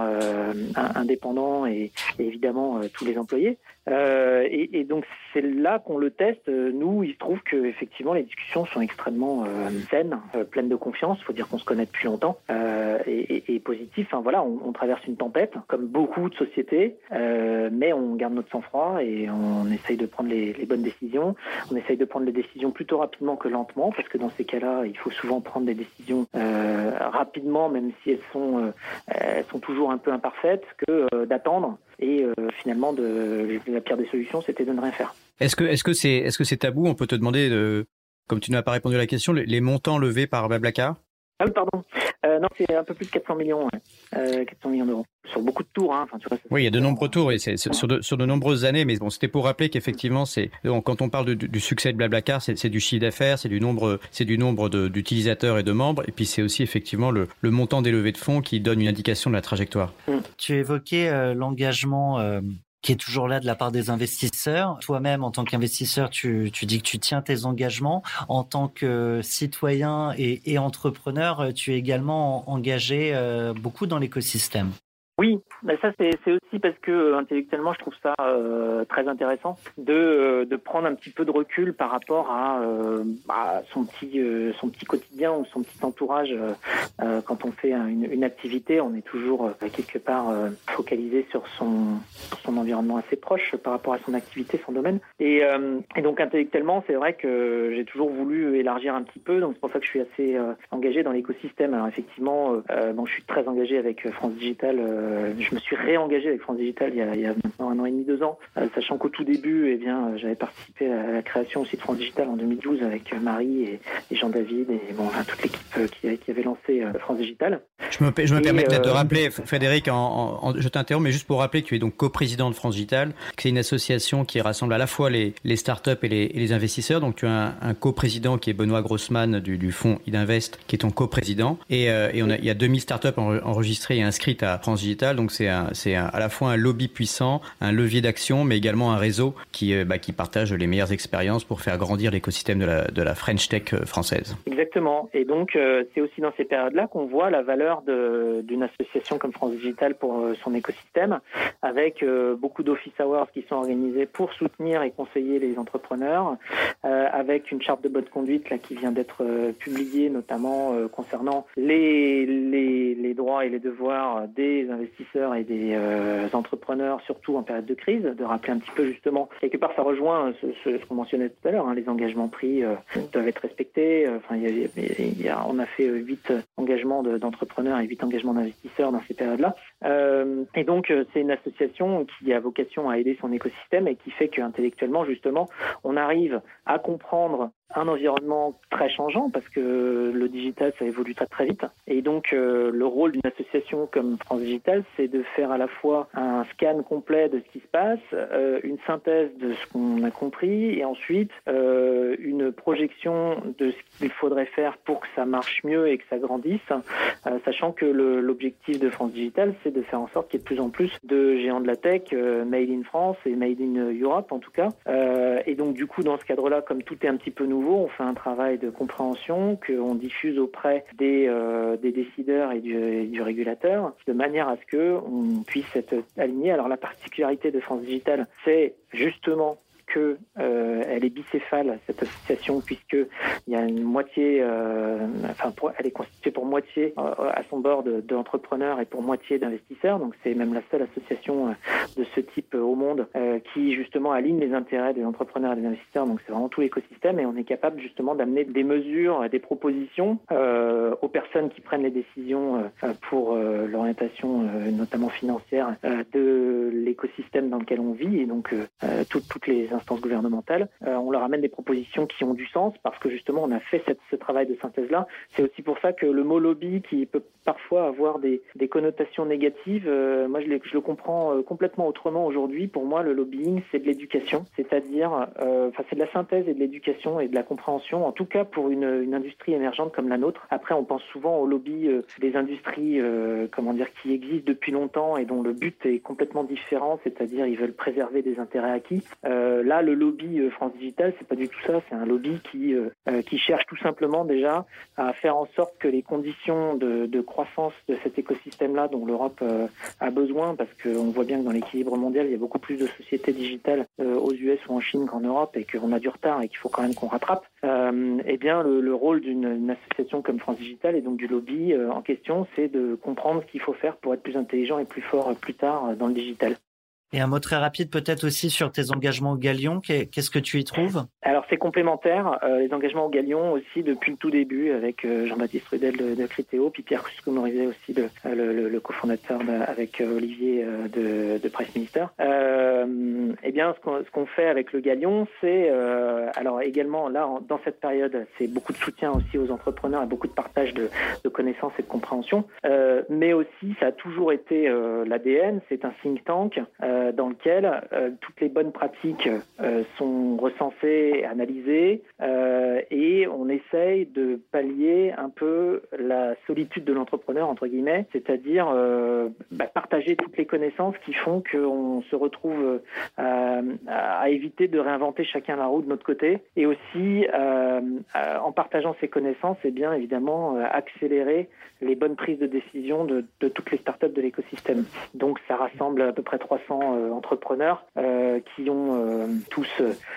Speaker 5: indépendants et, évidemment tous les employés. Et, et, donc, c'est là qu'on le teste. Nous, il se trouve que effectivement les discussions sont extrêmement saines, pleines de confiance. Il faut dire qu'on se connaît depuis longtemps euh, et, et, positif. Enfin voilà, on, traverse une tempête comme beaucoup de sociétés, euh, mais on garde notre sang-froid et on essaye de prendre les, bonnes décisions. On essaye de prendre les décisions plutôt rapidement que lentement, parce que dans ces cas-là, il faut souvent prendre des décisions euh, rapidement, même si elles sont euh, toujours un peu imparfaites, que euh, d'attendre. Et euh, finalement, la pire des solutions, c'était de ne rien faire.
Speaker 4: Est-ce que est-ce que c'est est-ce que c'est tabou? On peut te demander de comme tu n'as pas répondu à la question, les, montants levés par Blablacar?
Speaker 5: Ah oui, pardon. Euh, non, c'est un peu plus de 400 millions, ouais. euh, 400 millions d'euros sur beaucoup de tours. Hein. Enfin, tu vois, ça,
Speaker 4: Oui, il y a de nombreux tours et c'est sur de, sur de nombreuses années. Mais bon, c'était pour rappeler qu'effectivement, c'est quand on parle de- du, succès de Blablacar, c'est du chiffre d'affaires, c'est du nombre, c'est du nombre d'utilisateurs et de membres, et puis c'est aussi effectivement le, le montant des levées de fonds qui donne une indication de la trajectoire.
Speaker 3: Tu évoquais euh, l'engagement euh, qui est toujours là de la part des investisseurs. Toi-même, en tant qu'investisseur, tu, tu dis que tu tiens tes engagements. En tant que citoyen et, et entrepreneur, tu es également engagé euh, beaucoup dans l'écosystème.
Speaker 5: Oui, mais ça c'est aussi parce que euh, intellectuellement je trouve ça euh, très intéressant de, euh, de prendre un petit peu de recul par rapport à, euh, à son petit euh, son petit quotidien ou son petit entourage. euh, quand on fait un- une, une activité, on est toujours quelque part focalisé sur son son environnement assez proche par rapport à son activité, son domaine. Et, et donc intellectuellement, c'est vrai que j'ai toujours voulu élargir un petit peu. Donc c'est pour ça que je suis assez engagé dans l'écosystème. Alors effectivement, bon, je suis très engagé avec France Digital. Euh, je me suis réengagé avec France Digital il y a, il y a maintenant un an et demi, deux ans, euh, sachant qu'au tout début, eh bien, euh, j'avais participé à la création aussi de France Digital en 2012 avec euh, Marie et, et Jean-David et bon, enfin, toute l'équipe euh, qui, qui avait lancé euh, France Digital.
Speaker 4: Je me, je me
Speaker 5: Et,
Speaker 4: permets peut-être de
Speaker 5: euh,
Speaker 4: rappeler, Frédéric, en, en- en- je t'interromps, mais juste pour rappeler que tu es donc coprésident de France Digital, que c'est une association qui rassemble à la fois les, les startups et les, et les investisseurs. Donc tu as un, un coprésident qui est Benoît Grossman du, du fonds Idinvest, qui est ton coprésident. Et, euh, et on a, il y a 2000 startups en- enregistrées et inscrites à France Digital. Donc c'est à la fois un lobby puissant, un levier d'action, mais également un réseau qui, euh, bah, partage les meilleures expériences pour faire grandir l'écosystème de la, French Tech euh, française.
Speaker 5: Exactement. Et donc, euh, c'est aussi dans ces périodes-là qu'on voit la valeur d'une association comme France Digital pour son écosystème, avec beaucoup d'office hours qui sont organisés pour soutenir et conseiller les entrepreneurs, avec une charte de bonne conduite qui vient d'être publiée, notamment concernant les, les droits et les devoirs des investisseurs et des euh, entrepreneurs, surtout en période de crise, de rappeler un petit peu justement, quelque part ça rejoint ce, qu'on mentionnait tout à l'heure, hein, les engagements pris euh, doivent être respectés. Euh, Enfin, on a fait huit engagements de- d'entrepreneurs et huit engagements d'investisseurs dans ces périodes-là. Et donc, c'est une association qui a vocation à aider son écosystème et qui fait qu'intellectuellement, justement, on arrive à comprendre un environnement très changeant parce que le digital ça évolue très très vite. Et donc euh, le rôle d'une association comme France Digital c'est de faire à la fois un scan complet de ce qui se passe, euh, une synthèse de ce qu'on a compris et ensuite euh, une projection de ce qu'il faudrait faire pour que ça marche mieux et que ça grandisse, euh, sachant que l'objectif de France Digital c'est de faire en sorte qu'il y ait de plus en plus de géants de la tech euh, made in France et made in Europe en tout cas. Euh, et donc du coup dans ce cadre-là comme tout est un petit peu nouveau on fait un travail de compréhension qu'on diffuse auprès des, euh, des décideurs et du, et du régulateur de manière à ce que on puisse être aligné. Alors la particularité de France Digital, c'est justement euh, elle est bicéphale cette association puisque il y a une moitié, euh, enfin elle est constituée pour moitié euh, à son bord de- d'entrepreneurs et pour moitié d'investisseurs. Donc c'est même la seule association de ce type au monde qui justement aligne les intérêts des entrepreneurs et des investisseurs. Donc c'est vraiment tout l'écosystème et on est capable justement d'amener des mesures, des propositions aux personnes qui prennent les décisions pour l'orientation notamment financière de l'écosystème dans lequel on vit et donc toutes, toutes les instances gouvernementales. Euh, on leur amène des propositions qui ont du sens parce que justement on a fait ce travail de synthèse là. C'est aussi pour ça que le mot lobby qui peut parfois avoir des, connotations négatives, euh, moi je, le comprends euh, complètement autrement aujourd'hui. Pour moi le lobbying c'est de l'éducation, c'est-à-dire enfin c'est de la synthèse et de l'éducation et de la compréhension, en tout cas pour une, industrie émergente comme la nôtre. Après on pense souvent au lobby des industries comment dire qui existent depuis longtemps et dont le but est complètement différent, c'est-à-dire ils veulent préserver des intérêts acquis. Euh, là le lobby euh, France Digital c'est pas du tout ça, c'est un lobby qui euh, euh, qui cherche tout simplement déjà à faire en sorte que les conditions de, croissance de cet écosystème-là dont l'Europe a besoin, parce qu'on voit bien que dans l'équilibre mondial, il y a beaucoup plus de sociétés digitales aux US ou en Chine qu'en Europe et qu'on a du retard et qu'il faut quand même qu'on rattrape, eh bien le, le rôle d'une une association comme France Digital et donc du lobby en question, c'est de comprendre ce qu'il faut faire pour être plus intelligent et plus fort plus tard dans le digital.
Speaker 3: Et un mot très rapide peut-être aussi sur tes engagements au Galion. Qu'est-ce que tu y trouves?
Speaker 5: Alors c'est complémentaire. Euh, les engagements au Galion aussi depuis le tout début avec euh, Jean-Baptiste Rudel de, de puis Pierre Cusco-Morizet aussi, le, le, cofondateur avec euh, Olivier de, de Presse Minister. eh bien ce qu'on fait avec le Galion, c'est alors également là dans cette période, c'est beaucoup de soutien aussi aux entrepreneurs et beaucoup de partage de, connaissances et de compréhension. mais aussi ça a toujours été l'ADN, c'est un think tank. Euh, dans lequel euh, toutes les bonnes pratiques euh, sont recensées, analysées, et on essaye de pallier un peu la solitude de l'entrepreneur, entre guillemets, c'est-à-dire bah, partager toutes les connaissances qui font qu'on se retrouve à éviter de réinventer chacun la roue de notre côté, et aussi en partageant ces connaissances, et eh bien évidemment accélérer les bonnes prises de décision de, de toutes les startups de l'écosystème. Donc ça rassemble à peu près 300 euh, entrepreneurs euh, qui ont euh, tous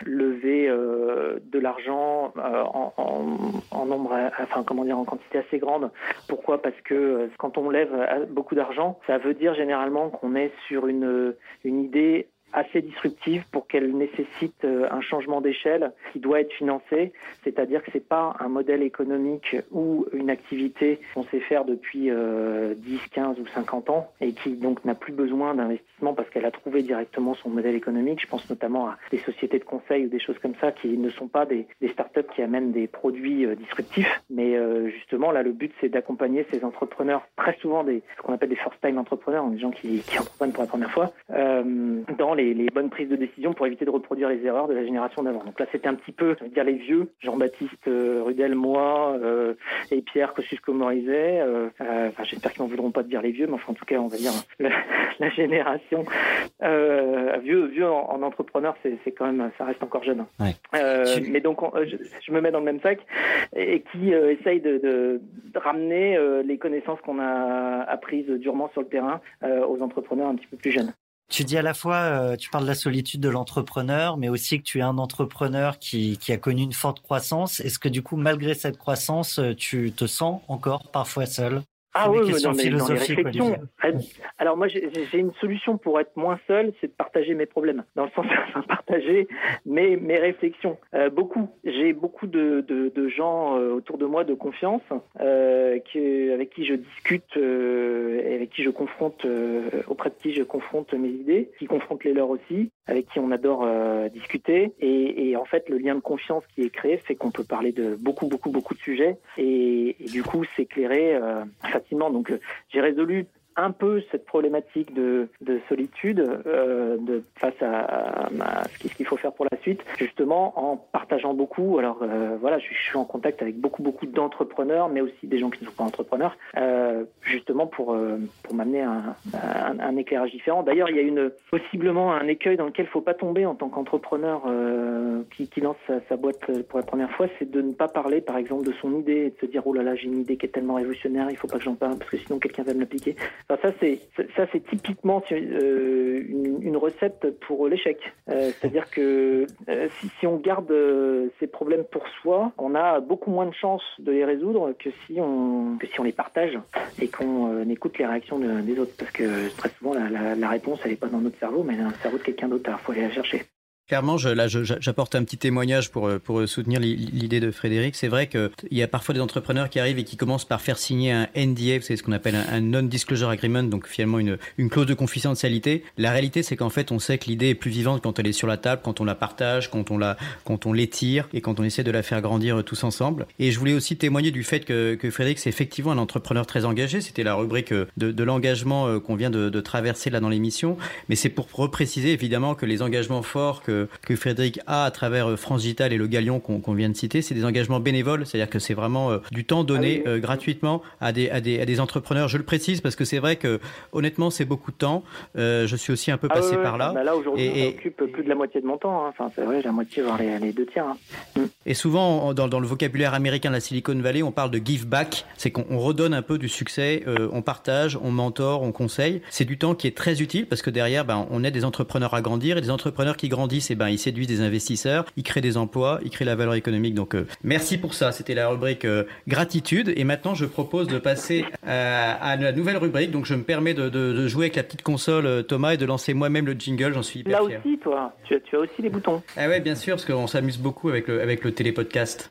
Speaker 5: levé de l'argent en, nombre, enfin comment dire, en quantité assez grande. Pourquoi? Parce que quand on lève beaucoup d'argent, ça veut dire généralement qu'on est sur une, une idée assez disruptive qu'elle nécessite euh, un changement d'échelle qui doit être financé, c'est-à-dire que c'est pas un modèle économique ou une activité qu'on sait faire depuis 10, euh, 15 ou 50 ans et qui donc n'a plus besoin d'investissement parce qu'elle a trouvé directement son modèle économique. Je pense notamment à des sociétés de conseil ou des choses comme ça qui ne sont pas des, des startups qui amènent des produits euh, disruptifs, mais justement là le but c'est d'accompagner ces entrepreneurs, très souvent des ce qu'on appelle des first-time entrepreneurs, des gens qui, qui entreprennent pour la première fois, dans les les, bonnes prises de décision pour éviter de reproduire les erreurs de la génération d'avant. Donc là, c'était un petit peu, je veux dire, les vieux, Jean-Baptiste euh, Rudel, moi, euh, et Pierre Kosciusko-Morizet. Euh, enfin, j'espère qu'ils n'en voudront pas de dire les vieux, mais enfin, en tout cas, on va dire (laughs) la, génération vieux, vieux en, entrepreneur, c'est quand même, ça reste encore jeune. mais donc, je, me mets dans le même sac et, qui essaye de, de, ramener les connaissances qu'on a apprises durement sur le terrain aux entrepreneurs un petit peu plus jeunes.
Speaker 3: Tu dis à la fois, euh, tu parles de la solitude de l'entrepreneur, mais aussi que tu es un entrepreneur qui, qui a connu une forte croissance. Est-ce que du coup, malgré cette croissance, euh, tu te sens encore parfois seul?
Speaker 5: Ah oui, dans, les, dans les réflexions. Alors moi, j'ai une solution pour être moins seul, c'est de partager mes problèmes. Dans le sens (laughs) de partager mes, mes réflexions. Euh, beaucoup. J'ai beaucoup de, de, de, gens euh, autour de moi de confiance, euh, qui, avec qui je discute, euh, et avec qui je confronte, euh, auprès de qui je confronte mes idées, qui confrontent les leurs aussi, avec qui on adore discuter. Et, et, en fait, le lien de confiance qui est créé fait qu'on peut parler de beaucoup, beaucoup, beaucoup de sujets. Et, et du coup, s'éclairer donc euh, j'ai résolu un peu cette problématique de, de solitude euh, de, face à, à, ce qu'il faut faire pour la suite, justement en partageant beaucoup. Alors euh, voilà, je, suis en contact avec beaucoup beaucoup d'entrepreneurs, mais aussi des gens qui ne sont pas entrepreneurs, euh, justement pour euh, pour m'amener un, un, un, éclairage différent. D'ailleurs, il y a une possiblement un écueil dans lequel il faut pas tomber en tant qu'entrepreneur euh, qui, qui, lance sa, sa, boîte pour la première fois, c'est de ne pas parler, par exemple, de son idée et de se dire oh là là, j'ai une idée qui est tellement révolutionnaire, il faut pas que j'en parle parce que sinon quelqu'un va me l'appliquer ça c'est ça c'est typiquement euh, une, une, recette pour l'échec. Euh, C'est-à-dire que euh, si, si, on garde euh, ces problèmes pour soi, on a beaucoup moins de chances de les résoudre que si on que si on les partage et qu'on écoute les réactions de, des autres. Parce que très souvent la, la, la réponse elle est pas dans notre cerveau, mais dans le cerveau de quelqu'un d'autre. Il faut aller la chercher.
Speaker 4: Clairement, là, j'apporte un petit témoignage pour, pour soutenir l'idée de Frédéric. C'est vrai qu'il y a parfois des entrepreneurs qui arrivent et qui commencent par faire signer un NDA, c'est ce qu'on appelle un, Non-Disclosure Agreement, donc finalement une, une clause de confidentialité. La réalité, c'est qu'en fait, on sait que l'idée est plus vivante quand elle est sur la table, quand on la partage, quand on la, quand on l'étire et quand on essaie de la faire grandir tous ensemble. Et je voulais aussi témoigner du fait que, que Frédéric, c'est effectivement un entrepreneur très engagé. C'était la rubrique de, de l'engagement euh, qu'on vient de, de traverser là dans l'émission. Mais c'est pour repréciser évidemment que les engagements forts que que, Frédéric a à travers euh, France Digital et le Galion qu'on vient de citer, c'est des engagements bénévoles, c'est-à-dire que c'est vraiment euh, du temps donné ah euh, gratuitement à des, à, des, à des entrepreneurs. Je le précise parce que c'est vrai que honnêtement c'est beaucoup de temps. je suis aussi un peu ah passé par là.
Speaker 5: Bah là aujourd'hui on occupe plus de la moitié de mon temps. Hein. Enfin c'est vrai la moitié voire les, les deux tiers. Hein. Mm.
Speaker 4: Et souvent dans, dans, le vocabulaire américain de la Silicon Valley on parle de give back, c'est qu'on redonne un peu du succès, on partage, on mentor, on conseille. C'est du temps qui est très utile parce que derrière ben, on aide des entrepreneurs à grandir et des entrepreneurs qui grandissent et eh ben, ils séduisent des investisseurs, ils créent des emplois, ils créent la valeur économique. Donc, merci pour ça. C'était la rubrique gratitude. Et maintenant, je propose de passer à la nouvelle rubrique. Donc, je me permets de, jouer avec la petite console, Thomas, et de lancer moi-même le jingle. J'en suis hyper
Speaker 5: Là aussi, toi, tu as, tu as aussi les boutons.
Speaker 4: Ah ouais, bien sûr, parce qu'on s'amuse beaucoup avec le, avec le télépodcast.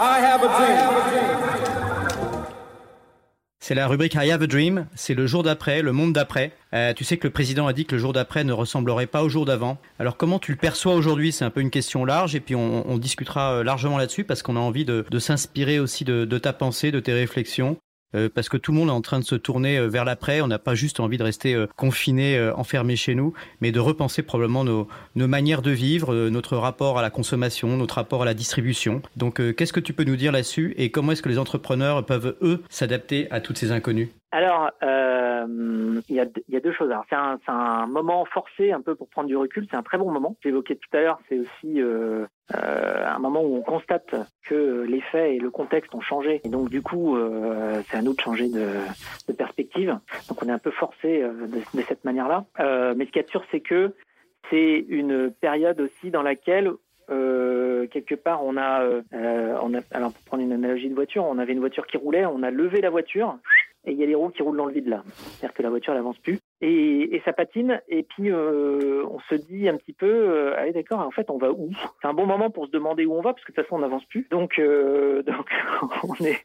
Speaker 4: I have a dream. C'est la rubrique I have a dream. C'est le jour d'après, le monde d'après. Euh, tu sais que le président a dit que le jour d'après ne ressemblerait pas au jour d'avant. Alors comment tu le perçois aujourd'hui? C'est un peu une question large et puis on, discutera euh, largement là-dessus parce qu'on a envie de, s'inspirer aussi de, ta pensée, de tes réflexions. Euh, parce que tout le monde est en train de se tourner euh, vers l'après. On n'a pas juste envie de rester euh, confiné, enfermé chez nous, mais de repenser probablement nos, manières de vivre, notre rapport à la consommation, notre rapport à la distribution. Donc, qu'est-ce que tu peux nous dire là-dessus et comment est-ce que les entrepreneurs peuvent, eux, s'adapter à toutes ces inconnues?
Speaker 5: Alors, euh, il y, a, deux choses. C'est un, moment forcé un peu pour prendre du recul. C'est un très bon moment. J'évoquais tout à l'heure, c'est aussi euh, euh, un moment où on constate que les faits et le contexte ont changé. Et donc, du coup, euh, c'est à nous de changer de, perspective. Donc, on est un peu forcé euh, de, cette manière-là. Euh, mais ce qui est sûr, c'est que c'est une période aussi dans laquelle euh, quelque part, on a, euh, on a, alors pour prendre une analogie de voiture, on avait une voiture qui roulait, on a levé la voiture et il y a les roues qui roulent dans le vide là. C'est-à-dire que la voiture n'avance plus. Et, et, ça patine, et puis euh, on se dit un petit peu, euh, allez d'accord, en fait on va où? C'est un bon moment pour se demander où on va, parce que de toute façon on n'avance plus. Donc, euh, (laughs) donc on est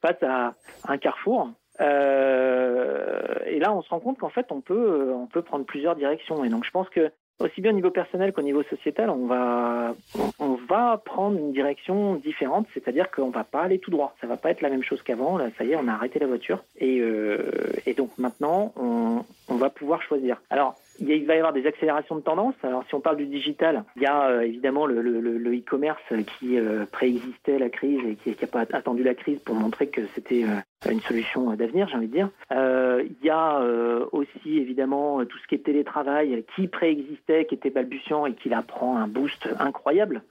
Speaker 5: face à un carrefour. Euh, et là, on se rend compte qu'en fait, on peut, on peut prendre plusieurs directions. Et donc, je pense que aussi bien au niveau personnel qu'au niveau sociétal, on va, on va prendre une direction différente, c'est-à-dire qu'on va pas aller tout droit. Ça va pas être la même chose qu'avant. Là, ça y est, on a arrêté la voiture. Et, euh, et donc maintenant, on, on va pouvoir choisir. Alors, il va y avoir des accélérations de tendance. Alors, si on parle du digital, il y a euh, évidemment le e-commerce le, le, qui euh, préexistait la crise et qui n'a pas attendu la crise pour montrer que c'était euh, une solution d'avenir, j'ai envie de dire. Euh, il y a aussi évidemment tout ce qui est télétravail qui préexistait, qui était balbutiant et qui là prend un boost incroyable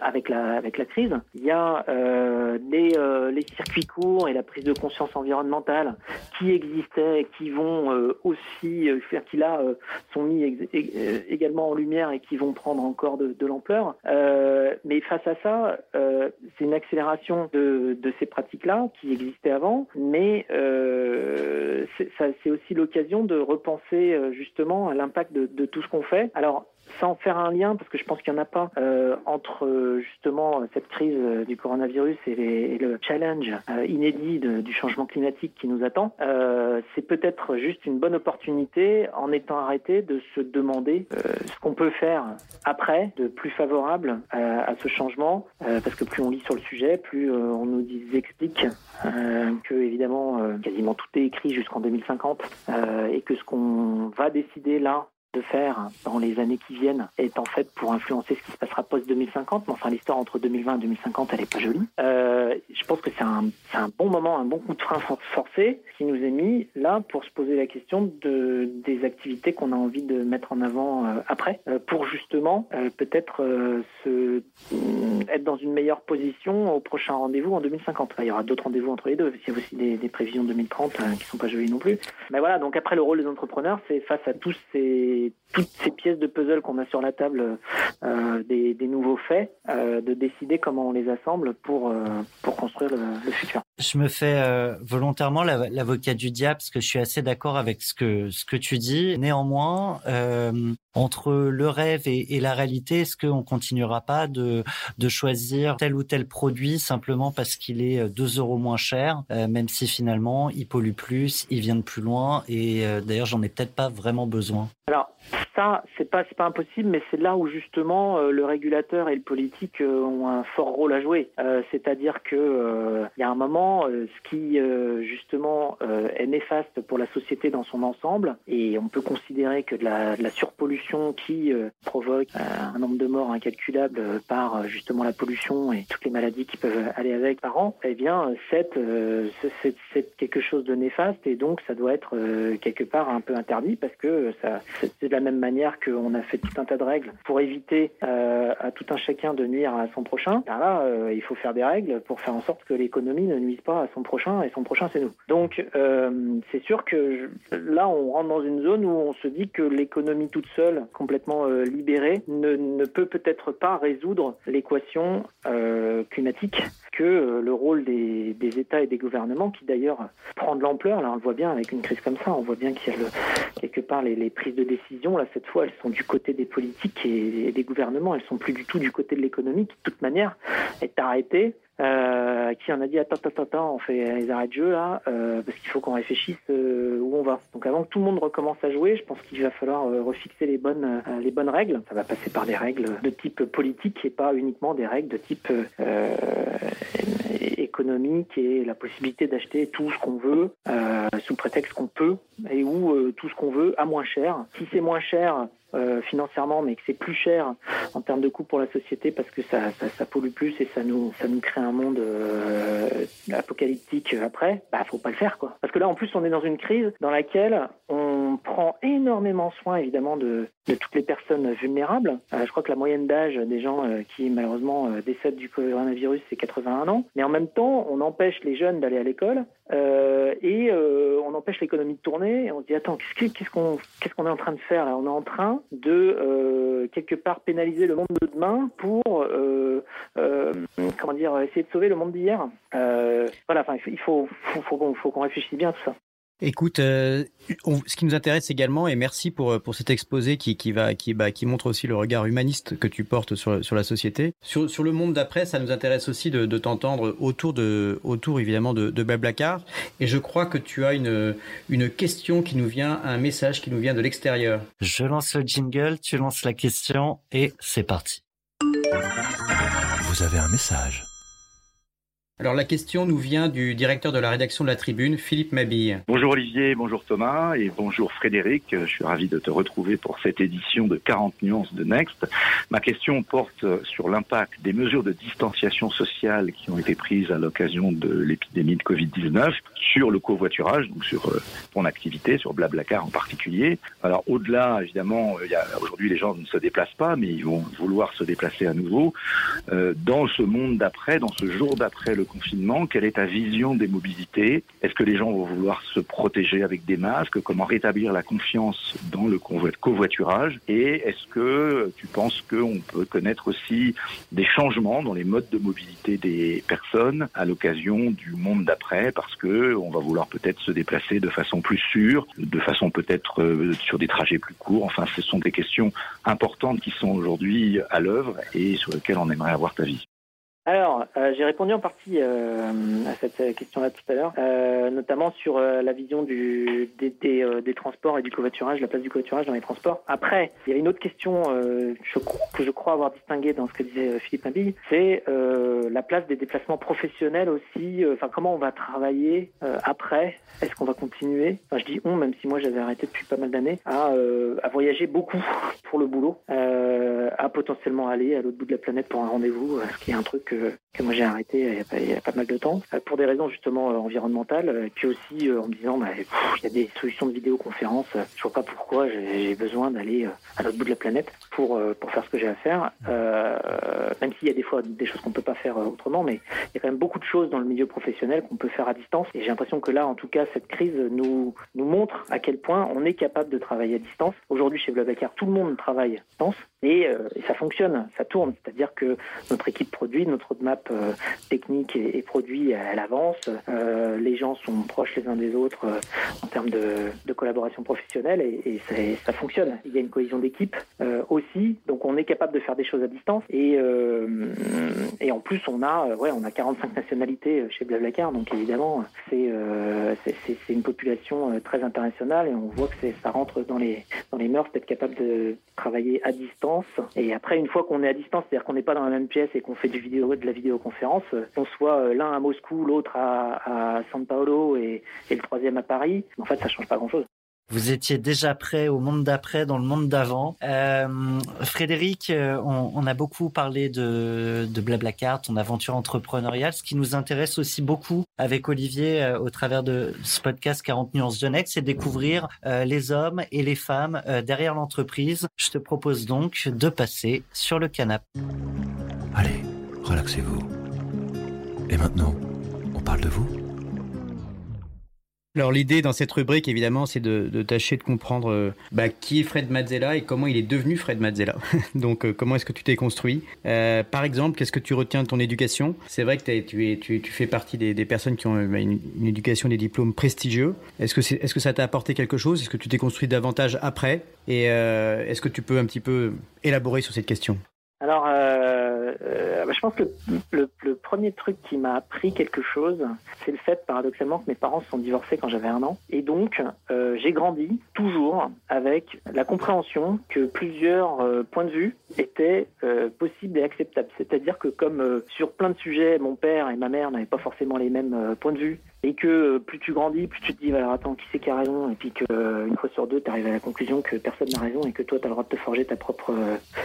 Speaker 5: avec la avec la crise. Il y a les les circuits courts et la prise de conscience environnementale qui existaient qui vont aussi faire qu'il a sont mis euh, également en lumière et qui vont prendre encore de, l'ampleur. Euh, mais face à ça, euh, c'est une accélération de, ces pratiques-là qui existaient avant, mais c'est aussi l'occasion de repenser justement à l'impact de, de, tout ce qu'on fait. Alors, sans faire un lien, parce que je pense qu'il n'y en a pas, euh, entre justement cette crise euh, du coronavirus et, le challenge euh, inédit du changement climatique qui nous attend, c'est peut-être juste une bonne opportunité, en étant arrêté, de se demander ce qu'on peut faire après de plus favorable à ce changement, parce que plus on lit sur le sujet, plus on nous dit, explique que évidemment quasiment tout est écrit jusqu'en 2050 et que ce qu'on va décider là de faire dans les années qui viennent est en fait pour influencer ce qui se passera post 2050. Mais enfin, l'histoire entre 2020 et 2050, elle est pas jolie. Euh, je pense que c'est un, bon moment, un bon coup de frein forcé qui nous est mis là pour se poser la question de, des activités qu'on a envie de mettre en avant euh, après, euh, pour justement euh, peut-être se être dans une meilleure position au prochain rendez-vous en 2050. il y aura d'autres rendez-vous entre les deux. Il y a aussi des, des prévisions 2030 qui sont pas jolies non plus. Mais voilà, donc après le rôle des entrepreneurs, c'est face à toutes ces pièces de puzzle qu'on a sur la table euh, des, nouveaux faits, de décider comment on les assemble pour, pour construire le, futur.
Speaker 3: Je me fais volontairement l'avocat du diable parce que je suis assez d'accord avec ce que, ce que tu dis. Néanmoins, entre le rêve et, la réalité, est-ce qu'on continuera pas de, de choisir tel ou tel produit simplement parce qu'il est 2 euros moins cher, même si finalement il pollue plus, il vient de plus loin et d'ailleurs j'en ai peut-être pas vraiment besoin
Speaker 5: alors, ça, c'est pas, pas impossible, mais c'est là où justement euh, le régulateur et le politique euh, ont un fort rôle à jouer. Euh, c'est-à-dire que il y a un moment, ce qui justement est néfaste pour la société dans son ensemble, et on peut considérer que de la, surpollution qui provoque un nombre de morts incalculable par justement la pollution et toutes les maladies qui peuvent aller avec par an, eh bien, c'est quelque chose de néfaste, et donc ça doit être quelque part un peu interdit parce que c'est de la même manière qu'on a fait tout un tas de règles pour éviter à tout un chacun de nuire à son prochain, ben là, il faut faire des règles pour faire en sorte que l'économie ne nuise pas à son prochain et son prochain c'est nous. Donc c'est sûr que là on rentre dans une zone où on se dit que l'économie toute seule, complètement libérée, ne, ne peut peut-être pas résoudre l'équation climatique que euh, le rôle des, États et des gouvernements, qui d'ailleurs prend de l'ampleur, là on le voit bien avec une crise comme ça, on voit bien qu'il y a quelque part les, prises de décision, là cette fois elles sont du côté des politiques et, des gouvernements, elles sont plus du tout du côté de l'économie, qui de toute manière est arrêtée euh, qui en a dit attends, attends, attends, on fait les arrêts de jeu là, euh, parce qu'il faut qu'on réfléchisse euh, où on va. Donc avant que tout le monde recommence à jouer, je pense qu'il va falloir refixer les bonnes, les bonnes règles. Ça va passer par des règles de type politique et pas uniquement des règles de type économique et la possibilité d'acheter tout ce qu'on veut sous prétexte qu'on peut et ou tout ce qu'on veut à moins cher. Si c'est moins cher, euh, financièrement, mais que c'est plus cher en termes de coût pour la société parce que ça, ça, pollue plus et ça nous, ça nous crée un monde euh, apocalyptique après, bah faut pas le faire quoi. Parce que là en plus on est dans une crise dans laquelle on prend énormément soin évidemment de, de toutes les personnes vulnérables. Euh, je crois que la moyenne d'âge des gens qui malheureusement décèdent du coronavirus c'est 81 ans, mais en même temps on empêche les jeunes d'aller à l'école et on empêche l'économie de tourner et on se dit attends qu'est-ce qu'on qu'est-ce qu'on est en train de faire là? On est en train de euh, quelque part pénaliser le monde de demain pour euh, euh, comment dire essayer de sauver le monde d'hier. voilà, enfin il faut faut, faut, faut qu'on réfléchisse bien à tout ça.
Speaker 4: Écoute, euh, ce qui nous intéresse également, et merci pour, euh, pour cet exposé qui, qui, va, qui, bah, qui montre aussi le regard humaniste que tu portes sur, sur la société. Sur, sur le monde d'après, ça nous intéresse aussi de, de t'entendre autour, de, autour évidemment de, de Blablacar. Et je crois que tu as une, une question qui nous vient, un message qui nous vient de l'extérieur.
Speaker 3: Je lance le jingle, tu lances la question et c'est parti.
Speaker 1: Vous avez un message.
Speaker 4: Alors la question nous vient du directeur de la rédaction de la Tribune, Philippe Mabille.
Speaker 9: Bonjour Olivier, bonjour Thomas et bonjour Frédéric. Je suis ravi de te retrouver pour cette édition de 40 nuances de Next. Ma question porte sur l'impact des mesures de distanciation sociale qui ont été prises à l'occasion de l'épidémie de Covid-19 sur le covoiturage, donc sur euh, ton activité, sur Blablacar en particulier. Alors au-delà, évidemment, a, aujourd'hui les gens ne se déplacent pas, mais ils vont vouloir se déplacer à nouveau. Euh, dans ce monde d'après, dans ce jour d'après le confinement, quelle est ta vision des mobilités? Est-ce que les gens vont vouloir se protéger avec des masques? Comment rétablir la confiance dans le covoiturage? Et est-ce que tu penses qu'on peut connaître aussi des changements dans les modes de mobilité des personnes à l'occasion du monde d'après? Parce que on va vouloir peut-être se déplacer de façon plus sûre, de façon peut-être euh, sur des trajets plus courts. Enfin, ce sont des questions importantes qui sont aujourd'hui à l'œuvre et sur lesquelles on aimerait avoir ta vie.
Speaker 5: Alors, euh, j'ai répondu en partie euh, à cette question-là tout à l'heure, euh, notamment sur la vision du, des, des, transports et du covoiturage, la place du covoiturage dans les transports. Après, il y a une autre question je, que je crois avoir distinguée dans ce que disait Philippe Mabille, c'est la place des déplacements professionnels aussi. Enfin, comment on va travailler après? Est-ce qu'on va continuer? Enfin, je dis on, même si moi j'avais arrêté depuis pas mal d'années, à, à voyager beaucoup (laughs) pour le boulot, à potentiellement aller à l'autre bout de la planète pour un rendez-vous, ce qui est un truc to que, moi j'ai arrêté il y, a pas, mal de temps, euh, pour des raisons justement euh, environnementales, et puis aussi euh, en me disant, bah, il y a des solutions de vidéoconférence, je vois pas pourquoi j'ai besoin d'aller à l'autre bout de la planète pour, pour faire ce que j'ai à faire, même s'il y a des fois des choses qu'on peut pas faire autrement, mais il y a quand même beaucoup de choses dans le milieu professionnel qu'on peut faire à distance, et j'ai l'impression que là, en tout cas, cette crise nous, nous montre à quel point on est capable de travailler à distance. Aujourd'hui, chez Blablacar, tout le monde travaille à distance, et, et ça fonctionne, ça tourne, c'est-à-dire que notre équipe produit, notre roadmap euh, technique et, produit, elle avance. Euh, les gens sont proches les uns des autres euh, en termes de, collaboration professionnelle et, ça fonctionne. Il y a une cohésion d'équipe aussi, donc on est capable de faire des choses à distance et, et en plus on a ouais on a 45 nationalités chez Blablacar, donc évidemment c'est c'est une population très internationale et on voit que ça rentre dans les dans les mœurs d'être capable de travailler à distance et après une fois qu'on est à distance, c'est-à-dire qu'on n'est pas dans la même pièce et qu'on fait du vidéo de la vidéoconférence, qu'on soit euh, l'un à Moscou, l'autre à, à San Paolo et, et, le troisième à Paris, en fait, ça change pas grand-chose.
Speaker 3: Vous étiez déjà prêt au monde d'après, dans le monde d'avant. Euh, Frédéric, euh, on, on, a beaucoup parlé de, de Blablacar, ton aventure entrepreneuriale. Ce qui nous intéresse aussi beaucoup avec Olivier euh, au travers de ce podcast 40 nuances de Next, c'est découvrir euh, les hommes et les femmes euh, derrière l'entreprise. Je te propose donc de passer sur le canapé.
Speaker 1: Allez, relaxez-vous. Et maintenant, on parle de vous
Speaker 4: alors l'idée dans cette rubrique, évidemment, c'est de, de, tâcher de comprendre euh, bah, qui est Fred Mazzella et comment il est devenu Fred Mazzella. (laughs) Donc euh, comment est-ce que tu t'es construit? Euh, Par exemple, qu'est-ce que tu retiens de ton éducation? C'est vrai que tu, es, tu, tu, fais partie des, des personnes qui ont bah, une, une, éducation, des diplômes prestigieux. Est-ce que, que ça t'a apporté quelque chose? Est-ce que tu t'es construit davantage après? Et euh, est-ce que tu peux un petit peu élaborer sur cette question?
Speaker 5: Alors, euh, euh, je pense que le, premier truc qui m'a appris quelque chose, c'est le fait, paradoxalement, que mes parents se sont divorcés quand j'avais un an. Et donc, euh, j'ai grandi toujours avec la compréhension que plusieurs euh, points de vue étaient possibles et acceptables. C'est-à-dire que comme sur plein de sujets, mon père et ma mère n'avaient pas forcément les mêmes points de vue, et que plus tu grandis, plus tu te dis, alors attends, qui c'est qui a raison? Et puis qu'une fois sur deux, tu arrives à la conclusion que personne n'a raison et que toi, tu as le droit de te forger ta propre,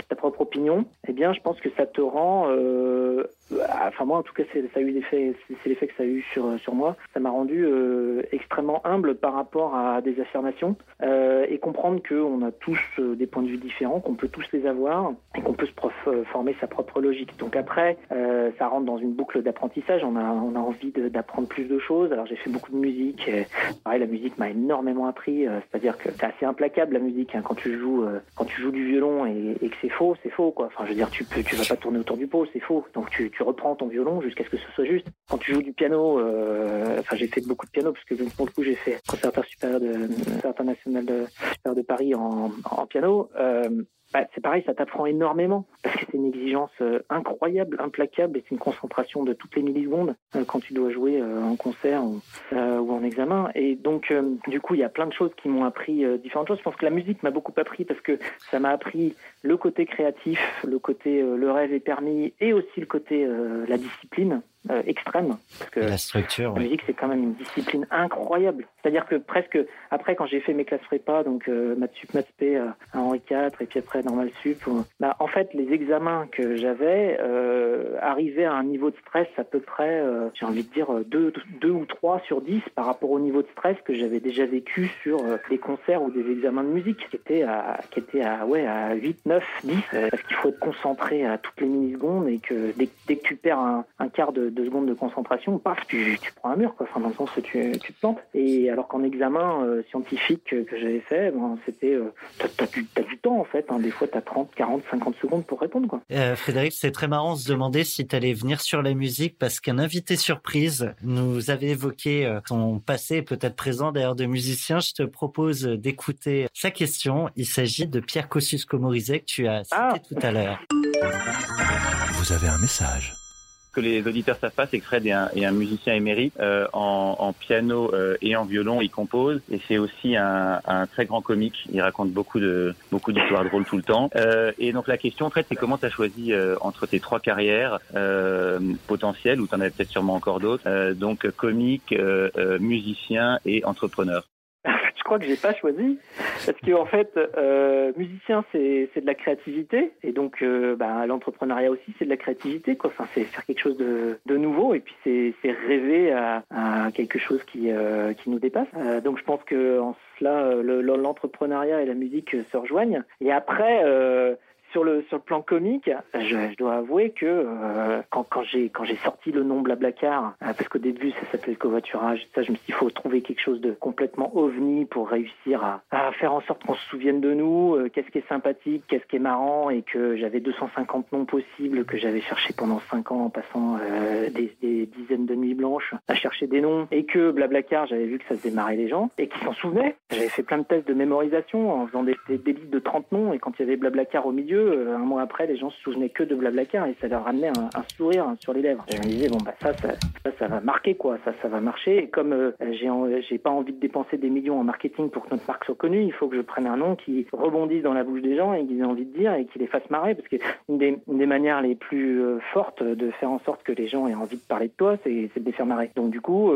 Speaker 5: ta propre opinion. Eh bien, je pense que ça te rend, euh, enfin moi en tout cas, ça a eu l'effet, c'est l'effet que ça a eu sur sur moi. Ça m'a rendu euh, extrêmement humble par rapport à des affirmations euh, et comprendre que on a tous des points de vue différents, qu'on peut tous les avoir et qu'on peut se prof, former sa propre logique. Donc après, ça rentre dans une boucle d'apprentissage. On a on a envie d'apprendre plus de choses. Alors j'ai fait beaucoup de musique. Pareil, la musique m'a énormément appris. C'est-à-dire que c'est assez implacable la musique hein, quand tu joues quand tu joues du violon et, et que c'est faux, c'est faux quoi. Enfin, je veux dire, tu peux, tu vas pas tourner autour du pot, c'est faux. Donc reprends ton violon jusqu'à ce que ce soit juste. Quand tu joues du piano, euh, enfin j'ai fait beaucoup de piano parce que pour le coup j'ai fait conservatoire supérieur de de, Paris en, en piano. Euh, bah, c'est pareil, ça t'apprend énormément parce que c'est une exigence euh, incroyable, implacable et c'est une concentration de toutes les millisecondes euh, quand tu dois jouer euh, en concert ou, ou, en examen. Et donc, du coup, il y a plein de choses qui m'ont appris différentes choses. Je pense que la musique m'a beaucoup appris parce que ça m'a appris le côté créatif, le côté le rêve est permis et aussi le côté la discipline. Euh, extrême. Parce que
Speaker 3: la structure,
Speaker 5: la musique, c'est quand même une discipline incroyable. C'est-à-dire que presque, après, quand j'ai fait mes classes prépa, donc euh, maths sup, maths p à Henri IV, et puis après normal sup, bah, en fait, les examens que j'avais euh, arrivaient à un niveau de stress à peu près, euh, j'ai envie de dire, deux, deux ou trois sur 10 par rapport au niveau de stress que j'avais déjà vécu sur euh, des concerts ou des examens de musique, qui étaient à, qui étaient à, ouais, à 8, 9, 10, parce qu'il faut être concentré à toutes les millisecondes et que dès, que tu perds un, quart de deux secondes de concentration, paf, tu, tu prends un mur, quoi. Enfin, dans le sens que tu, tu te plantes. Et alors qu'en examen euh, scientifique que, que j'avais fait, bon, c'était, euh, t'as, du, du, temps en fait. Hein. Des fois, t'as 30, 40, 50 secondes pour répondre, quoi.
Speaker 3: Euh, Frédéric, c'est très marrant de se demander si t'allais venir sur la musique parce qu'un invité surprise nous avait évoqué euh, ton passé, peut-être présent d'ailleurs de musicien. Je te propose d'écouter sa question. Il s'agit de Pierre Kosciusko-Morizet que tu as cité ah. tout à l'heure.
Speaker 1: Vous avez un message
Speaker 7: que les auditeurs savent pas, c'est que Fred est un, musicien émérite euh, en, piano euh, et en violon. Il compose et c'est aussi un, très grand comique. Il raconte beaucoup de beaucoup d'histoires drôles tout le temps. Euh, et donc la question, Fred, c'est comment tu as choisi entre tes trois carrières potentielles, ou tu en avais peut-être sûrement encore d'autres, donc comique, musicien et entrepreneur (laughs)
Speaker 5: je crois que j'ai pas choisi. Parce que en fait euh, musicien c'est c'est de la créativité. Et donc euh, bah, l'entrepreneuriat aussi c'est de la créativité quoi. C'est faire quelque chose de, nouveau. Et puis c'est rêver à, quelque chose qui euh, qui nous dépasse. Donc je pense que en cela l'entrepreneuriat et la musique se rejoignent. Et après sur le sur le plan comique, je, dois avouer que euh, quand quand j'ai quand j'ai sorti le nom Blablacar, euh, parce qu'au début ça s'appelait le covoiturage, ça je me suis dit il faut trouver quelque chose de complètement ovni pour réussir à, à faire en sorte qu'on se souvienne de nous, euh, qu'est-ce qui est sympathique, qu'est-ce qui est marrant et que j'avais 250 noms possibles que j'avais cherché pendant 5 ans en passant des, dizaines de nuits blanches à chercher des noms et que Blablacar j'avais vu que ça faisait marrer les gens et qui s'en souvenaient. J'avais fait plein de tests de mémorisation en faisant des, des, des listes de 30 noms et quand il y avait Blablacar au milieu euh, un mois après, les gens se souvenaient que de Blablacar et ça leur ramenait un, sourire sur les lèvres. Je me disais, bon, bah, ça, ça, ça, va marquer, quoi. Ça, ça va marcher. Et comme euh, j'ai, pas envie de dépenser des millions en marketing pour que notre marque soit connue, il faut que je prenne un nom qui rebondisse dans la bouche des gens et qu'ils aient envie de dire et qui les fasse marrer. Parce que une des, manières les plus euh, fortes de faire en sorte que les gens aient envie de parler de toi, c'est, de les faire marrer. Donc, du coup,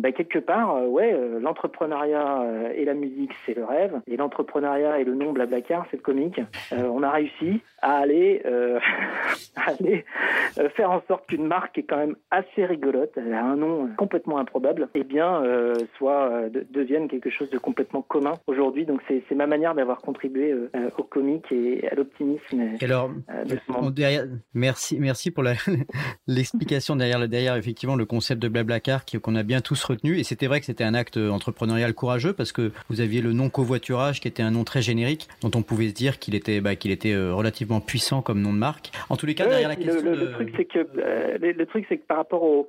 Speaker 5: bah, quelque part, ouais, l'entrepreneuriat et la musique, c'est le rêve. Et l'entrepreneuriat et le nom Blablacar, c'est le comique. On a réussi à aller, euh, (laughs) à aller euh, faire en sorte qu'une marque qui est quand même assez rigolote, elle a un nom complètement improbable, eh bien, euh, soit de- devienne quelque chose de complètement commun aujourd'hui. Donc, c'est ma manière d'avoir contribué euh, au comique et à l'optimisme.
Speaker 4: Et alors,
Speaker 5: de ce monde.
Speaker 4: on- derrière- merci, merci pour (laughs) l'explication derrière, derrière effectivement le concept de Blablacar qu'on a bien tous retenu. Et c'était vrai que c'était un acte entrepreneurial courageux parce que vous aviez le nom covoiturage qui était un nom très générique dont on pouvait se dire qu'il était, bah, qu'il était relativement puissant comme nom de marque. En tous les cas,
Speaker 5: Ouais,
Speaker 4: derrière la question
Speaker 5: le, le-
Speaker 4: de-
Speaker 5: le truc c'est que euh, le, le truc c'est que par rapport au,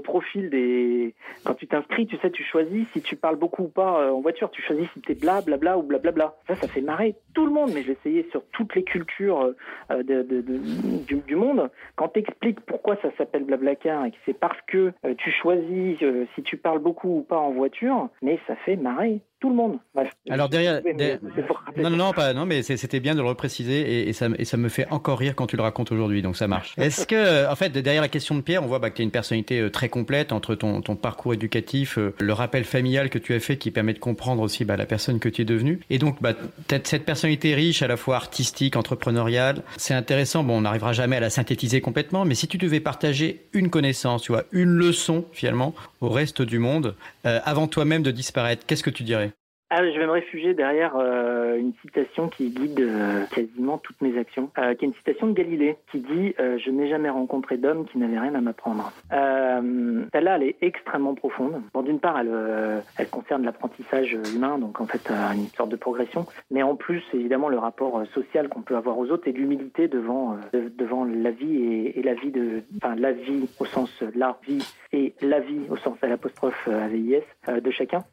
Speaker 5: profil des quand tu t'inscris, tu sais, tu choisis si tu parles beaucoup ou pas euh, en voiture, tu choisis si t'es bla bla bla ou bla bla bla. Ça, ça fait marrer tout le monde, mais j'ai essayé sur toutes les cultures euh, de, de- de- du, du monde. Quand t'expliques pourquoi ça s'appelle Blablacar et que c'est parce que tu choisis si tu parles beaucoup ou pas en voiture, mais ça fait marrer tout le monde. Bref.
Speaker 4: Alors derrière, non, non, non, pas, non, mais c'était bien de le repréciser et, et ça, et ça me fait encore rire quand tu le racontes aujourd'hui, donc ça marche. (laughs) Est-ce que, en fait, derrière la question de Pierre, on voit bah, que tu as une personnalité euh, très complète entre ton, ton parcours éducatif, euh, le rappel familial que tu as fait qui permet de comprendre aussi bah, la personne que tu es devenue. Et donc, bah, peut-être cette personnalité riche, à la fois artistique, entrepreneuriale, c'est intéressant. Bon, on n'arrivera jamais à la synthétiser complètement, mais si tu devais partager une connaissance, tu vois, une leçon finalement au reste du monde, euh, avant toi-même de disparaître, qu'est-ce que tu dirais?
Speaker 5: Ah, je vais me réfugier derrière euh, une citation qui guide euh, quasiment toutes mes actions, euh, qui est une citation de Galilée, qui dit Je n'ai jamais rencontré d'homme qui n'avait rien à m'apprendre euh, Celle-là, elle est extrêmement profonde. Bon, d'une part, elle, concerne l'apprentissage humain, donc en fait, une sorte de progression, mais en plus, évidemment, le rapport social qu'on peut avoir aux autres et l'humilité devant, de- devant la vie et, et la vie de. Enfin, la vie au sens la vie et la vie au sens à l'apostrophe AVIS de chacun,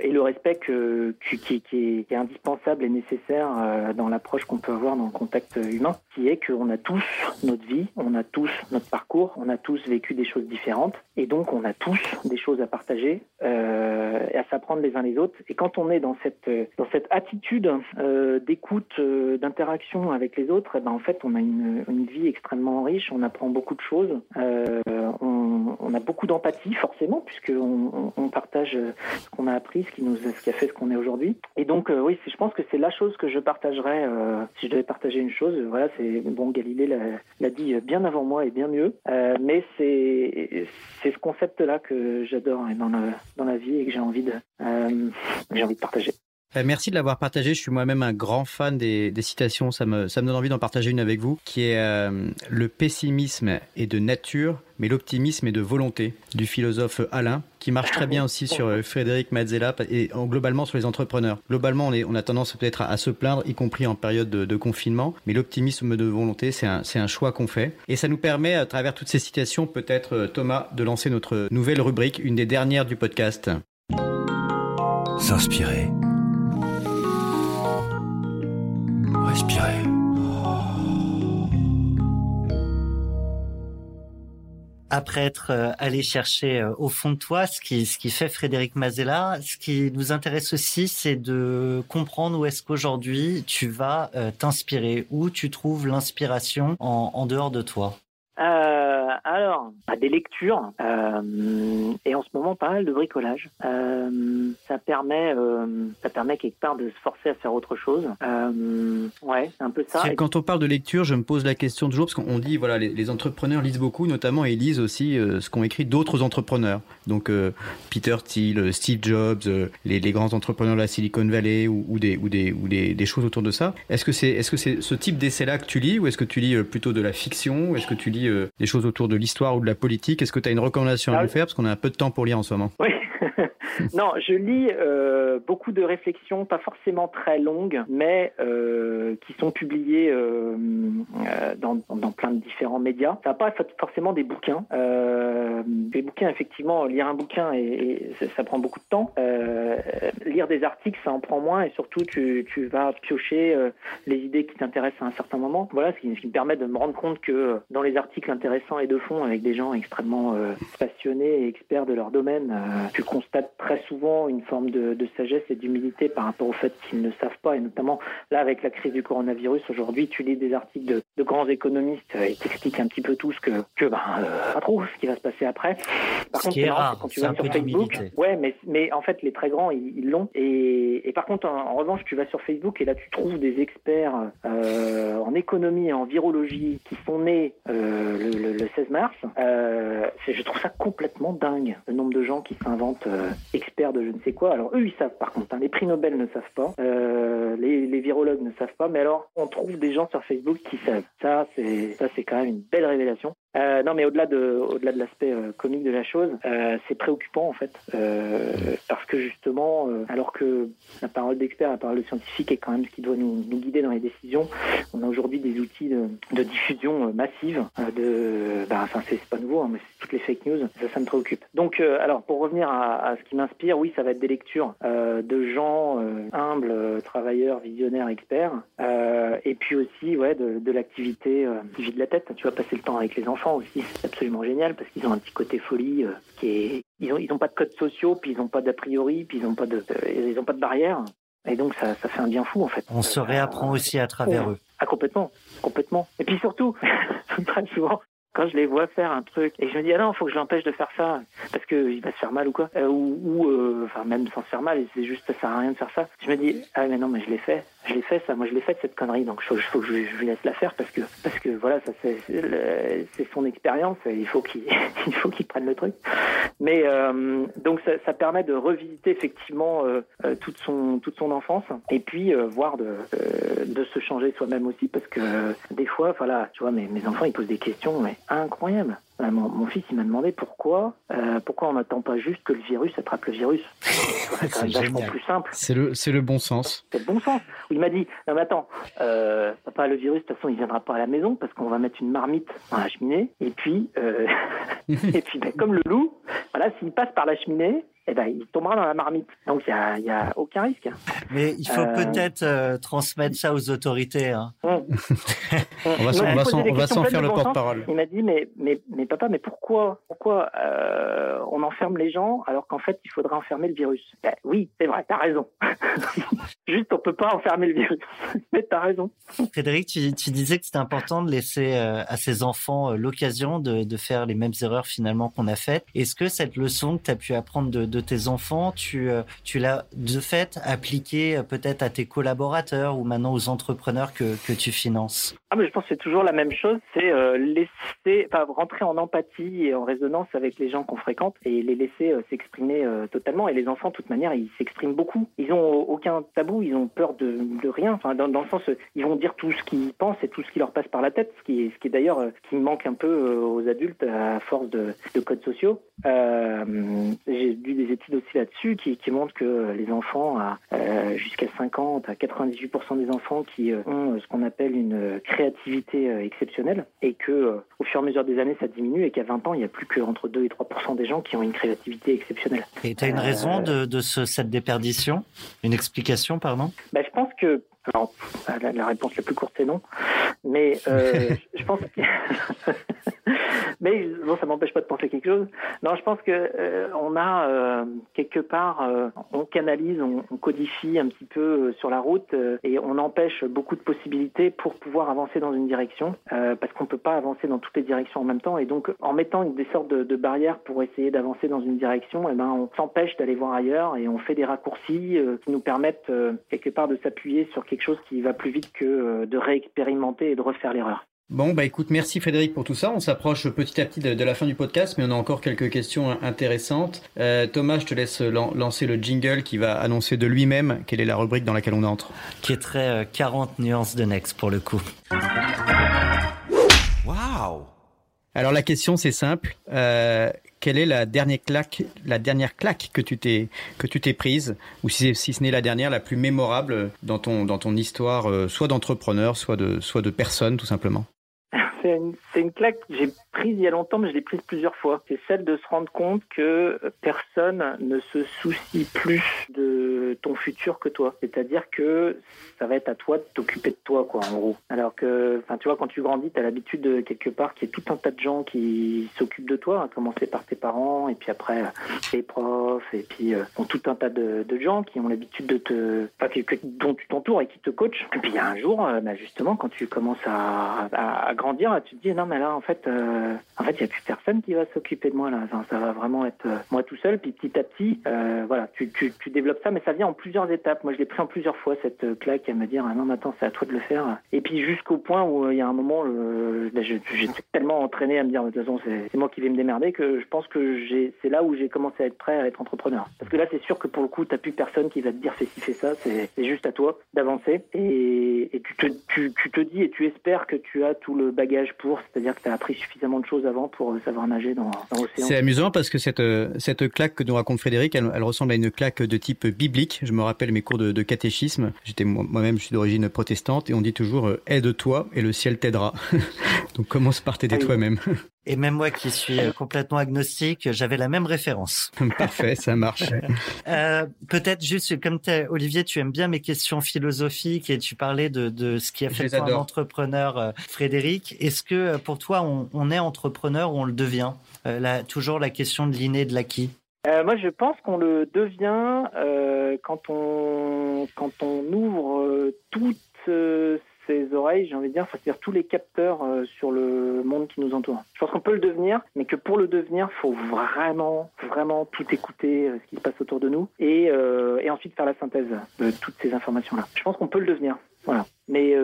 Speaker 5: et le respect que, qui, est, indispensable et nécessaire euh, dans l'approche qu'on peut avoir dans le contact humain, qui est qu'on a tous notre vie, on a tous notre parcours, on a tous vécu des choses différentes, et donc on a tous des choses à partager euh, et à s'apprendre les uns les autres. Et quand on est dans cette, cette attitude euh, d'écoute, euh, d'interaction avec les autres, eh ben, en fait, on a une, vie extrêmement riche, on apprend beaucoup de choses, euh, on, a beaucoup d'empathie forcément, puisqu'on on, on partage euh, ce qu'on a appris, ce qui, nous, ce qui a fait ce qu'on est aujourd'hui. Et donc, euh, oui, je pense que c'est la chose que je partagerais, euh, si je devais partager une chose, euh, voilà, c'est, bon, Galilée l'a, dit bien avant moi et bien mieux, euh, mais c'est, ce concept-là que j'adore hein, dans la, dans la vie et que j'ai envie de, euh, j'ai envie de partager.
Speaker 4: Euh, Merci de l'avoir partagé. Je suis moi-même un grand fan des, citations. Ça me, donne envie d'en partager une avec vous, qui est euh, Le pessimisme est de nature, mais l'optimisme est de volonté, du philosophe Alain, qui marche très bien aussi sur euh, Frédéric Mazzella et en- globalement sur les entrepreneurs. Globalement, on, a tendance peut-être à, se plaindre, y compris en période de, confinement, mais l'optimisme de volonté, c'est un, un choix qu'on fait. Et ça nous permet, à travers toutes ces citations, peut-être, euh, Thomas, de lancer notre nouvelle rubrique, une des dernières du podcast.
Speaker 1: S'inspirer.
Speaker 3: Après être euh, allé chercher euh, au fond de toi ce qui, fait Frédéric Mazella, ce qui nous intéresse aussi, c'est de comprendre où est-ce qu'aujourd'hui tu vas euh, t'inspirer, où tu trouves l'inspiration en dehors de toi.
Speaker 5: Euh, alors, bah, des lectures euh, et en ce moment pas mal de bricolage. Euh, ça permet, ça permet quelque part de se forcer à faire autre chose. Ouais, c'est un peu ça.
Speaker 4: Quand on parle de lecture, je me pose la question toujours parce qu'on dit voilà les, entrepreneurs lisent beaucoup, notamment et ils lisent aussi ce qu'ont écrit d'autres entrepreneurs. Donc Peter Thiel, Steve Jobs, les, grands entrepreneurs de la Silicon Valley ou, des ou des ou des, des choses autour de ça. Est-ce que c'est est-ce que c'est ce type d'essai-là que tu lis ou est-ce que tu lis plutôt de la fiction ou est-ce que tu lis euh, des choses autour de l'histoire ou de la politique. Est-ce que tu as une recommandation à
Speaker 5: Ah
Speaker 4: nous faire? Parce qu'on a un peu de temps pour lire en ce moment.
Speaker 5: Oui. (laughs) (laughs) non, je lis euh, beaucoup de réflexions, pas forcément très longues, mais euh, qui sont publiées euh, dans, dans, plein de différents médias. Ça n'a pas forcément des bouquins. Des bouquins, effectivement, lire un bouquin, et, ça prend beaucoup de temps. Lire des articles, ça en prend moins, et surtout, tu, tu vas piocher les idées qui t'intéressent à un certain moment. Voilà, ce qui, ce qui, me permet de me rendre compte que dans les articles intéressants et de fond, avec des gens extrêmement passionnés et experts de leur domaine, tu constates très souvent une forme de, de sagesse et d'humilité par rapport au fait qu'ils ne savent pas, et notamment là avec la crise du coronavirus aujourd'hui, tu lis des articles de, de grands économistes et t'expliquent un petit peu tout ce que, que ben, euh, pas trop ce qui va se passer après.
Speaker 3: Par ce contre, qui est rare, quand tu vas sur Facebook,
Speaker 5: ouais, mais, mais en fait les très grands ils l'ont. Et, et, par contre, en, en, revanche, tu vas sur Facebook et là tu trouves des experts euh, en économie et en virologie qui sont nés euh, le, le, le, 16 mars. Euh, je trouve ça complètement dingue le nombre de gens qui s'inventent experts de je ne sais quoi. Alors eux, ils savent par contre. Hein, les prix Nobel ne savent pas. Euh, les, les, virologues ne savent pas. Mais alors, on trouve des gens sur Facebook qui savent. Ça, c'est ça, c'est quand même une belle révélation. Euh, non, mais au-delà de, au-delà de l'aspect euh, comique de la chose, euh, c'est préoccupant en fait, euh, parce que justement, euh, alors que la parole d'expert, la parole de scientifique est quand même ce qui doit nous, nous guider dans les décisions, on a aujourd'hui des outils de, de diffusion euh, massive. de, bah, enfin, c'est, pas nouveau, hein, mais c'est toutes les fake news. Ça, ça me préoccupe. Donc, alors pour revenir à, à, ce qui m'inspire, oui, ça va être des lectures de gens humbles, travailleurs, visionnaires, experts, et puis aussi, ouais, de, de l'activité qui vide la tête. Tu vas passer le temps avec les enfants aussi, c'est absolument génial parce qu'ils ont un petit côté folie euh, qui est. Ils ont, ils ont pas de codes sociaux, puis ils n'ont pas d'a priori, puis ils n'ont pas de, euh, ils ont pas de barrières. Et donc ça, ça fait un bien fou en fait.
Speaker 3: On se réapprend aussi à travers eux.
Speaker 5: Ah complètement, complètement. Et puis surtout, (laughs) très souvent, quand je les vois faire un truc et je me dis ah non faut que je l'empêche de faire ça parce que il va se faire mal ou quoi. Euh, ou, ou euh, enfin même sans se faire mal c'est juste ça sert à rien de faire ça. Je me dis ah mais non mais je l'ai fait. Je l'ai fait ça. Moi je l'ai fait cette connerie. Donc il faut, que je, je laisse la faire parce que parce que voilà ça c'est c'est son expérience il faut qu'il (laughs) il faut qu'il prenne le truc. Mais euh, donc ça, ça, permet de revisiter effectivement euh, toute son toute son enfance et puis euh, voir de de se changer soi-même aussi parce que des fois voilà tu vois mes mes enfants ils posent des questions mais incroyable. Euh, mon, mon, fils, il m'a demandé pourquoi, euh, pourquoi on n'attend pas juste que le virus attrape le virus. (laughs) C'est vachement plus simple.
Speaker 4: C'est le, c'est le bon sens.
Speaker 5: C'est le bon sens. Il m'a dit, non mais attends, euh, papa, le virus, de toute façon, il viendra pas à la maison parce qu'on va mettre une marmite dans la cheminée. Et puis, euh, (laughs) (laughs) et puis, ben, comme le loup, voilà, s'il passe par la cheminée, eh ben, il tombera dans la marmite. Donc, il n'y a, a, aucun risque.
Speaker 3: Mais il faut euh... peut-être euh, transmettre ça aux autorités. Hein.
Speaker 4: Mmh. (laughs) on va s'en, on va s'en faire le porte-parole.
Speaker 5: Il m'a dit, mais, mais, mais papa, mais pourquoi, pourquoi euh, on enferme les gens alors qu'en fait, il faudrait enfermer le virus? Ben, Oui, c'est vrai, t'as raison. (laughs) Juste, on peut pas enfermer le virus. (laughs) mais t'as raison.
Speaker 3: Frédéric, tu, tu disais que c'était important de laisser euh, à ses enfants euh, l'occasion de, de faire les mêmes erreurs finalement qu'on a faites. Est-ce que cette leçon que tu as pu apprendre de, de tes enfants, tu, euh, tu l'as de fait appliquée peut-être à tes collaborateurs ou maintenant aux entrepreneurs que, que tu finances?
Speaker 5: Ah, mais Je pense que c'est toujours la même chose, c'est laisser, enfin, rentrer en empathie et en résonance avec les gens qu'on fréquente et les laisser s'exprimer totalement. Et les enfants, de toute manière, ils s'expriment beaucoup. Ils ont aucun tabou, ils ont peur de, rien. Enfin, dans, le sens, ils vont dire tout ce qu'ils pensent et tout ce qui leur passe par la tête, ce qui ce qui d'ailleurs ce qui manque un peu aux adultes à force de, de codes sociaux. J'ai lu des études aussi là-dessus qui, montrent que les enfants euh, jusqu'à 50 à 98% des enfants qui euh, ont ce qu'on appelle une créativité euh, exceptionnelle et que au fur et à mesure des années ça diminue et qu'à 20 ans il y a plus qu'entre 2 et 3% des gens qui ont une créativité exceptionnelle.
Speaker 3: Et tu as une raison de, de ce, cette déperdition? Une explication,
Speaker 5: bah, Je pense que alors, la, la, réponse la plus courte c'est non, mais euh, (laughs) je pense que (laughs) mais bon, ça m'empêche pas de penser quelque chose. Non, je pense que euh, on a euh, quelque part, on canalise, on, on, codifie un petit peu sur la route et on empêche beaucoup de possibilités pour pouvoir avancer dans une direction, parce qu'on peut pas avancer dans toutes les directions en même temps. Et donc, en mettant des sortes de, de barrières pour essayer d'avancer dans une direction, eh ben, on s'empêche d'aller voir ailleurs et on fait des raccourcis qui nous permettent quelque part de s'appuyer sur quelque chose qui va plus vite que de réexpérimenter et de refaire l'erreur.
Speaker 4: Bon, bah écoute, merci Frédéric pour tout ça. On s'approche petit à petit de, de, la fin du podcast, mais on a encore quelques questions intéressantes. Euh, Thomas, je te laisse lan lancer le jingle qui va annoncer de lui-même quelle est la rubrique dans laquelle on entre.
Speaker 3: Qui est très euh, 40 nuances de Next pour le coup.
Speaker 1: Waouh
Speaker 4: Alors la question c'est simple. Euh, quelle est la dernière claque, la dernière claque que tu t'es prise, ou si, ce n'est la dernière, la plus mémorable dans ton histoire, euh, soit d'entrepreneur, soit de soit personne, tout simplement? (laughs)
Speaker 5: C'est une, claque prise il y a longtemps, mais je l'ai prise plusieurs fois. C'est celle de se rendre compte que personne ne se soucie plus de ton futur que toi. C'est-à-dire que ça va être à toi de t'occuper de toi, quoi, en gros. Alors que, enfin, tu vois, quand tu grandis, tu as l'habitude de quelque part qu'il y ait tout un tas de gens qui s'occupent de toi, à commencer par tes parents, et puis après tes profs, et puis euh, tout un tas de, de gens qui ont l'habitude de te, enfin, que, que, dont tu t'entoures et qui te coachent. Et puis il y a un jour, euh, bah, justement, quand tu commences à, à, à, grandir, tu te dis non, mais là, en fait, euh, en fait, il n'y a plus personne qui va s'occuper de moi là. Ça va vraiment être euh, moi tout seul. Puis petit à petit, euh, voilà, tu, développes ça, mais ça vient en plusieurs étapes. Moi, je l'ai pris en plusieurs fois cette euh, claque à me dire ah non, mais attends, c'est à toi de le faire. Et puis jusqu'au point où il y a un moment, j'étais tellement entraîné à me dire de toute façon, c'est moi qui vais me démerder que je pense que c'est là où j'ai commencé à être prêt à être entrepreneur. Parce que là, c'est sûr que pour le coup, t'as plus personne qui va te dire fais ci, fais ça. C'est juste à toi d'avancer et, tu, te, tu te dis et tu espères que tu as tout le bagage pour, c'est-à-dire que tu as appris suffisamment de choses avant pour savoir nager dans, dans l'océan.
Speaker 4: C'est amusant parce que cette, cette claque que nous raconte Frédéric, elle, elle, ressemble à une claque de type biblique. Je me rappelle mes cours de, de catéchisme. J'étais moi-même, je suis d'origine protestante et on dit toujours euh, aide-toi et le ciel t'aidera. (laughs) Donc commence par t'aider ah oui. toi-même.
Speaker 3: Et même moi qui suis euh, complètement agnostique, j'avais la même référence. (laughs)
Speaker 4: Parfait, ça marche. (laughs)
Speaker 3: euh, Peut-être juste, comme Olivier, tu aimes bien mes questions philosophiques et tu parlais de, de ce qui a fait toi un entrepreneur, euh, Frédéric. Est-ce que pour toi, on, on, est entrepreneur ou on le devient? Euh, là, Toujours la question de l'inné et de l'acquis.
Speaker 5: Euh, moi, je pense qu'on le devient euh, quand on quand on ouvre euh, toutes ses oreilles, j'ai envie de dire, c'est-à-dire tous les capteurs euh, sur le monde qui nous entoure. Je pense qu'on peut le devenir, mais que pour le devenir, il faut vraiment, vraiment tout écouter euh, ce qui se passe autour de nous et, euh, et ensuite faire la synthèse de toutes ces informations-là. Je pense qu'on peut le devenir. Voilà. Mais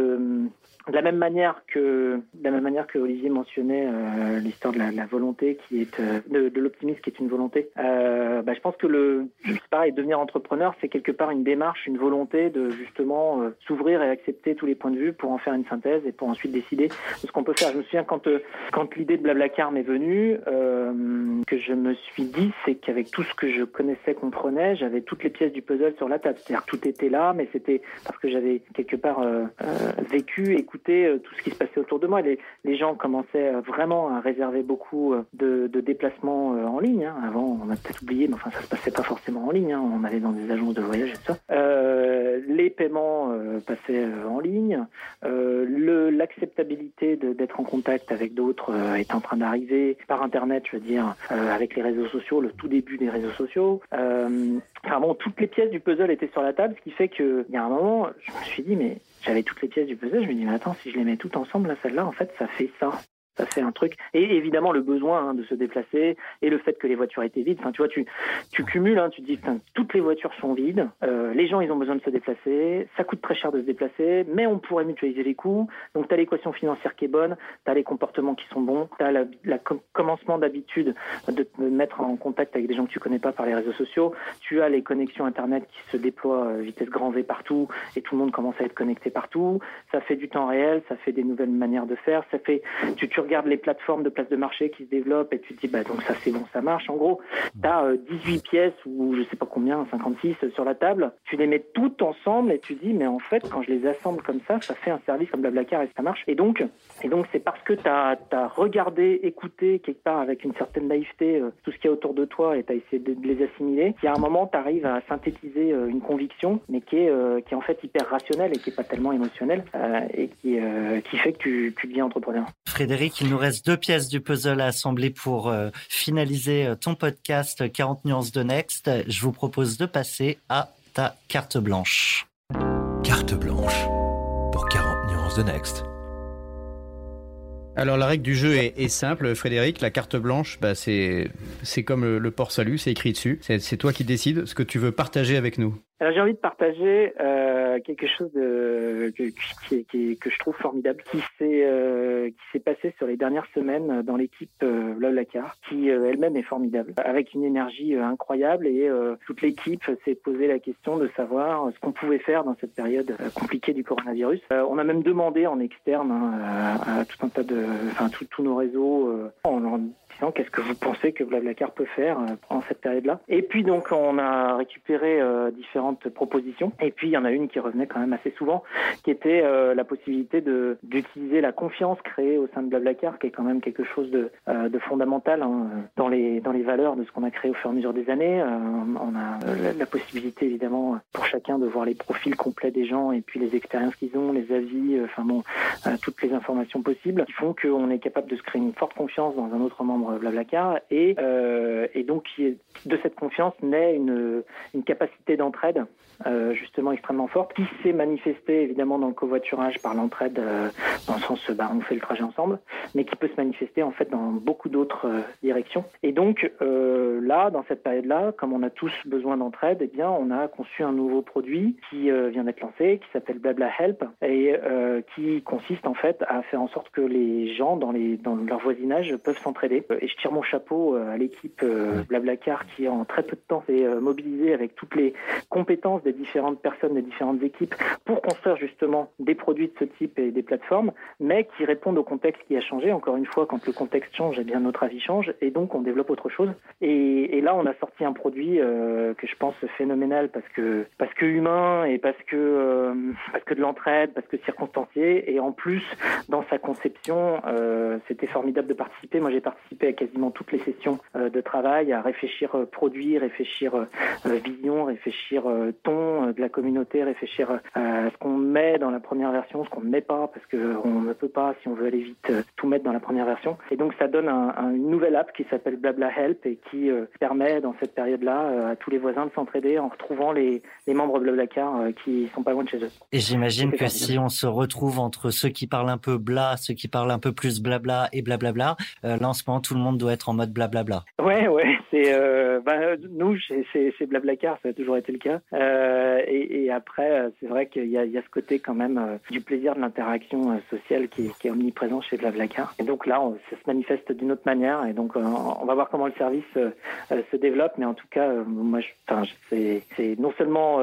Speaker 5: de la même manière que de la même manière que Olivier mentionnait euh, l'histoire de la, volonté qui est euh, de, l'optimisme qui est une volonté euh, bah, je pense que le pareil devenir entrepreneur c'est quelque part une démarche une volonté de justement s'ouvrir et accepter tous les points de vue pour en faire une synthèse et pour ensuite décider de ce qu'on peut faire. Je me souviens quand quand l'idée de Blablacar m'est venue que je me suis dit c'est qu'avec tout ce que je connaissais comprenais j'avais toutes les pièces du puzzle sur la table. C'est-à-dire tout était là mais c'était parce que j'avais quelque part vécu écouté écouter tout ce qui se passait autour de moi. Les, les gens commençaient vraiment à réserver beaucoup de, de déplacements en ligne. Hein. Avant, on a peut-être oublié, mais enfin, ça se passait pas forcément en ligne. Hein. On allait dans des agences de voyage et tout ça. Euh, les paiements euh, passaient en ligne. Euh, l'acceptabilité d'être en contact avec d'autres euh, est en train d'arriver par Internet, je veux dire, euh, avec les réseaux sociaux, le tout début des réseaux sociaux. enfin toutes les pièces du puzzle étaient sur la table, ce qui fait qu'il y a un moment, je me suis dit, mais j'avais toutes les pièces du puzzle, je me dis mais attends, si je les mets toutes ensemble, là, celle-là, en fait, ça fait ça. Ça fait un truc. Et évidemment, le besoin hein, de se déplacer et le fait que les voitures étaient vides. Enfin, tu vois, tu, tu cumules, hein, tu te dis, toutes les voitures sont vides, euh, les gens, ils ont besoin de se déplacer, ça coûte très cher de se déplacer, mais on pourrait mutualiser les coûts. Donc, tu as l'équation financière qui est bonne, tu as les comportements qui sont bons, tu as le com commencement d'habitude de te mettre en contact avec des gens que tu connais pas par les réseaux sociaux, tu as les connexions Internet qui se déploient euh, vitesse grand V partout et tout le monde commence à être connecté partout. Ça fait du temps réel, ça fait des nouvelles manières de faire, ça fait, tu, tu regardes les plateformes de place de marché qui se développent et tu te dis bah donc ça c'est bon ça marche. En gros tu as euh, 18 pièces ou je sais pas combien 56 sur la table. Tu les mets toutes ensemble et tu dis mais en fait quand je les assemble comme ça ça fait un service comme Blablacar et ça marche. Et donc et donc c'est parce que tu as, as, regardé écouté quelque part avec une certaine naïveté euh, tout ce qu'il y a autour de toi et tu as essayé de, de les assimiler qu'il y a un moment tu arrives à synthétiser euh, une conviction mais qui est, euh, qui est en fait hyper rationnelle et qui est pas tellement émotionnelle et qui, qui fait que tu, tu deviens entrepreneur.
Speaker 3: Frédéric il nous reste deux pièces du puzzle à assembler pour euh, finaliser ton podcast 40 nuances de Next. Je vous propose de passer à ta carte blanche.
Speaker 1: Carte blanche pour 40 nuances de Next.
Speaker 4: Alors la règle du jeu est, est simple, Frédéric. La carte blanche, bah, c'est c'est comme le, le port salut, c'est écrit dessus. C'est toi qui décides ce que tu veux partager avec nous.
Speaker 5: Alors j'ai envie de partager euh, quelque chose de, que, que je trouve formidable, qui s'est euh, qui s'est passé sur les dernières semaines dans l'équipe euh, Blablacar, qui euh, elle-même est formidable, avec une énergie euh, incroyable et euh, toute l'équipe s'est posé la question de savoir ce qu'on pouvait faire dans cette période compliquée du coronavirus. On a même demandé en externe hein, à, tout un tas de, enfin tous nos réseaux, euh, en qu'est-ce que vous pensez que Blablacar peut faire pendant cette période-là? Et puis donc on a récupéré différentes propositions. Et puis il y en a une qui revenait quand même assez souvent, qui était la possibilité d'utiliser la confiance créée au sein de Blablacar, qui est quand même quelque chose de, fondamental hein, dans les valeurs de ce qu'on a créé au fur et à mesure des années. on a la, possibilité évidemment pour chacun de voir les profils complets des gens et puis les expériences qu'ils ont, les avis, enfin bon, toutes les informations possibles qui font qu'on est capable de se créer une forte confiance dans un autre membre Blablacar et, euh, et donc de cette confiance naît une, une capacité d'entraide euh, justement extrêmement forte, qui s'est manifestée évidemment dans le covoiturage par l'entraide, euh, dans le sens bah, on fait le trajet ensemble, mais qui peut se manifester en fait dans beaucoup d'autres directions. Et donc là, dans cette période-là, comme on a tous besoin d'entraide, eh bien on a conçu un nouveau produit qui vient d'être lancé, qui s'appelle Blabla Help et qui consiste en fait à faire en sorte que les gens dans, les, dans leur voisinage peuvent s'entraider. Je tire mon chapeau à l'équipe Blablacar qui en très peu de temps s'est mobilisée avec toutes les compétences des différentes personnes, des différentes équipes pour construire justement des produits de ce type et des plateformes, mais qui répondent au contexte qui a changé. Encore une fois, quand le contexte change, eh bien notre avis change et donc on développe autre chose. Et, là, on a sorti un produit euh, que je pense phénoménal parce que parce que humain et parce que euh, parce que de l'entraide, parce que circonstancié et en plus dans sa conception, euh, c'était formidable de participer. Moi, j'ai participé à quasiment toutes les sessions de travail, à réfléchir produit, réfléchir vision, réfléchir ton euh, de la communauté, réfléchir euh, à ce qu'on met dans la première version, ce qu'on ne met pas, parce qu'on ne peut pas, si on veut aller vite, euh, tout mettre dans la première version. Et donc ça donne une nouvelle app qui s'appelle Blabla Help et qui permet dans cette période-là à tous les voisins de s'entraider en retrouvant les, les membres Blablacar qui sont pas loin de chez eux.
Speaker 3: Et j'imagine que si on se retrouve entre ceux qui parlent un peu bla, ceux qui parlent un peu plus blabla et blablabla, là en ce moment tout le monde doit être en mode blablabla.
Speaker 5: Ouais, ouais, c'est bah, nous c'est Blablacar, ça a toujours été le cas. Euh, et, après, euh, c'est vrai qu'il y, a ce côté quand même euh, du plaisir de l'interaction sociale qui, est omniprésent chez Blablacar. Et donc là, ça se manifeste d'une autre manière. Et donc, on va voir comment le service se développe. Mais en tout cas, moi, c'est non seulement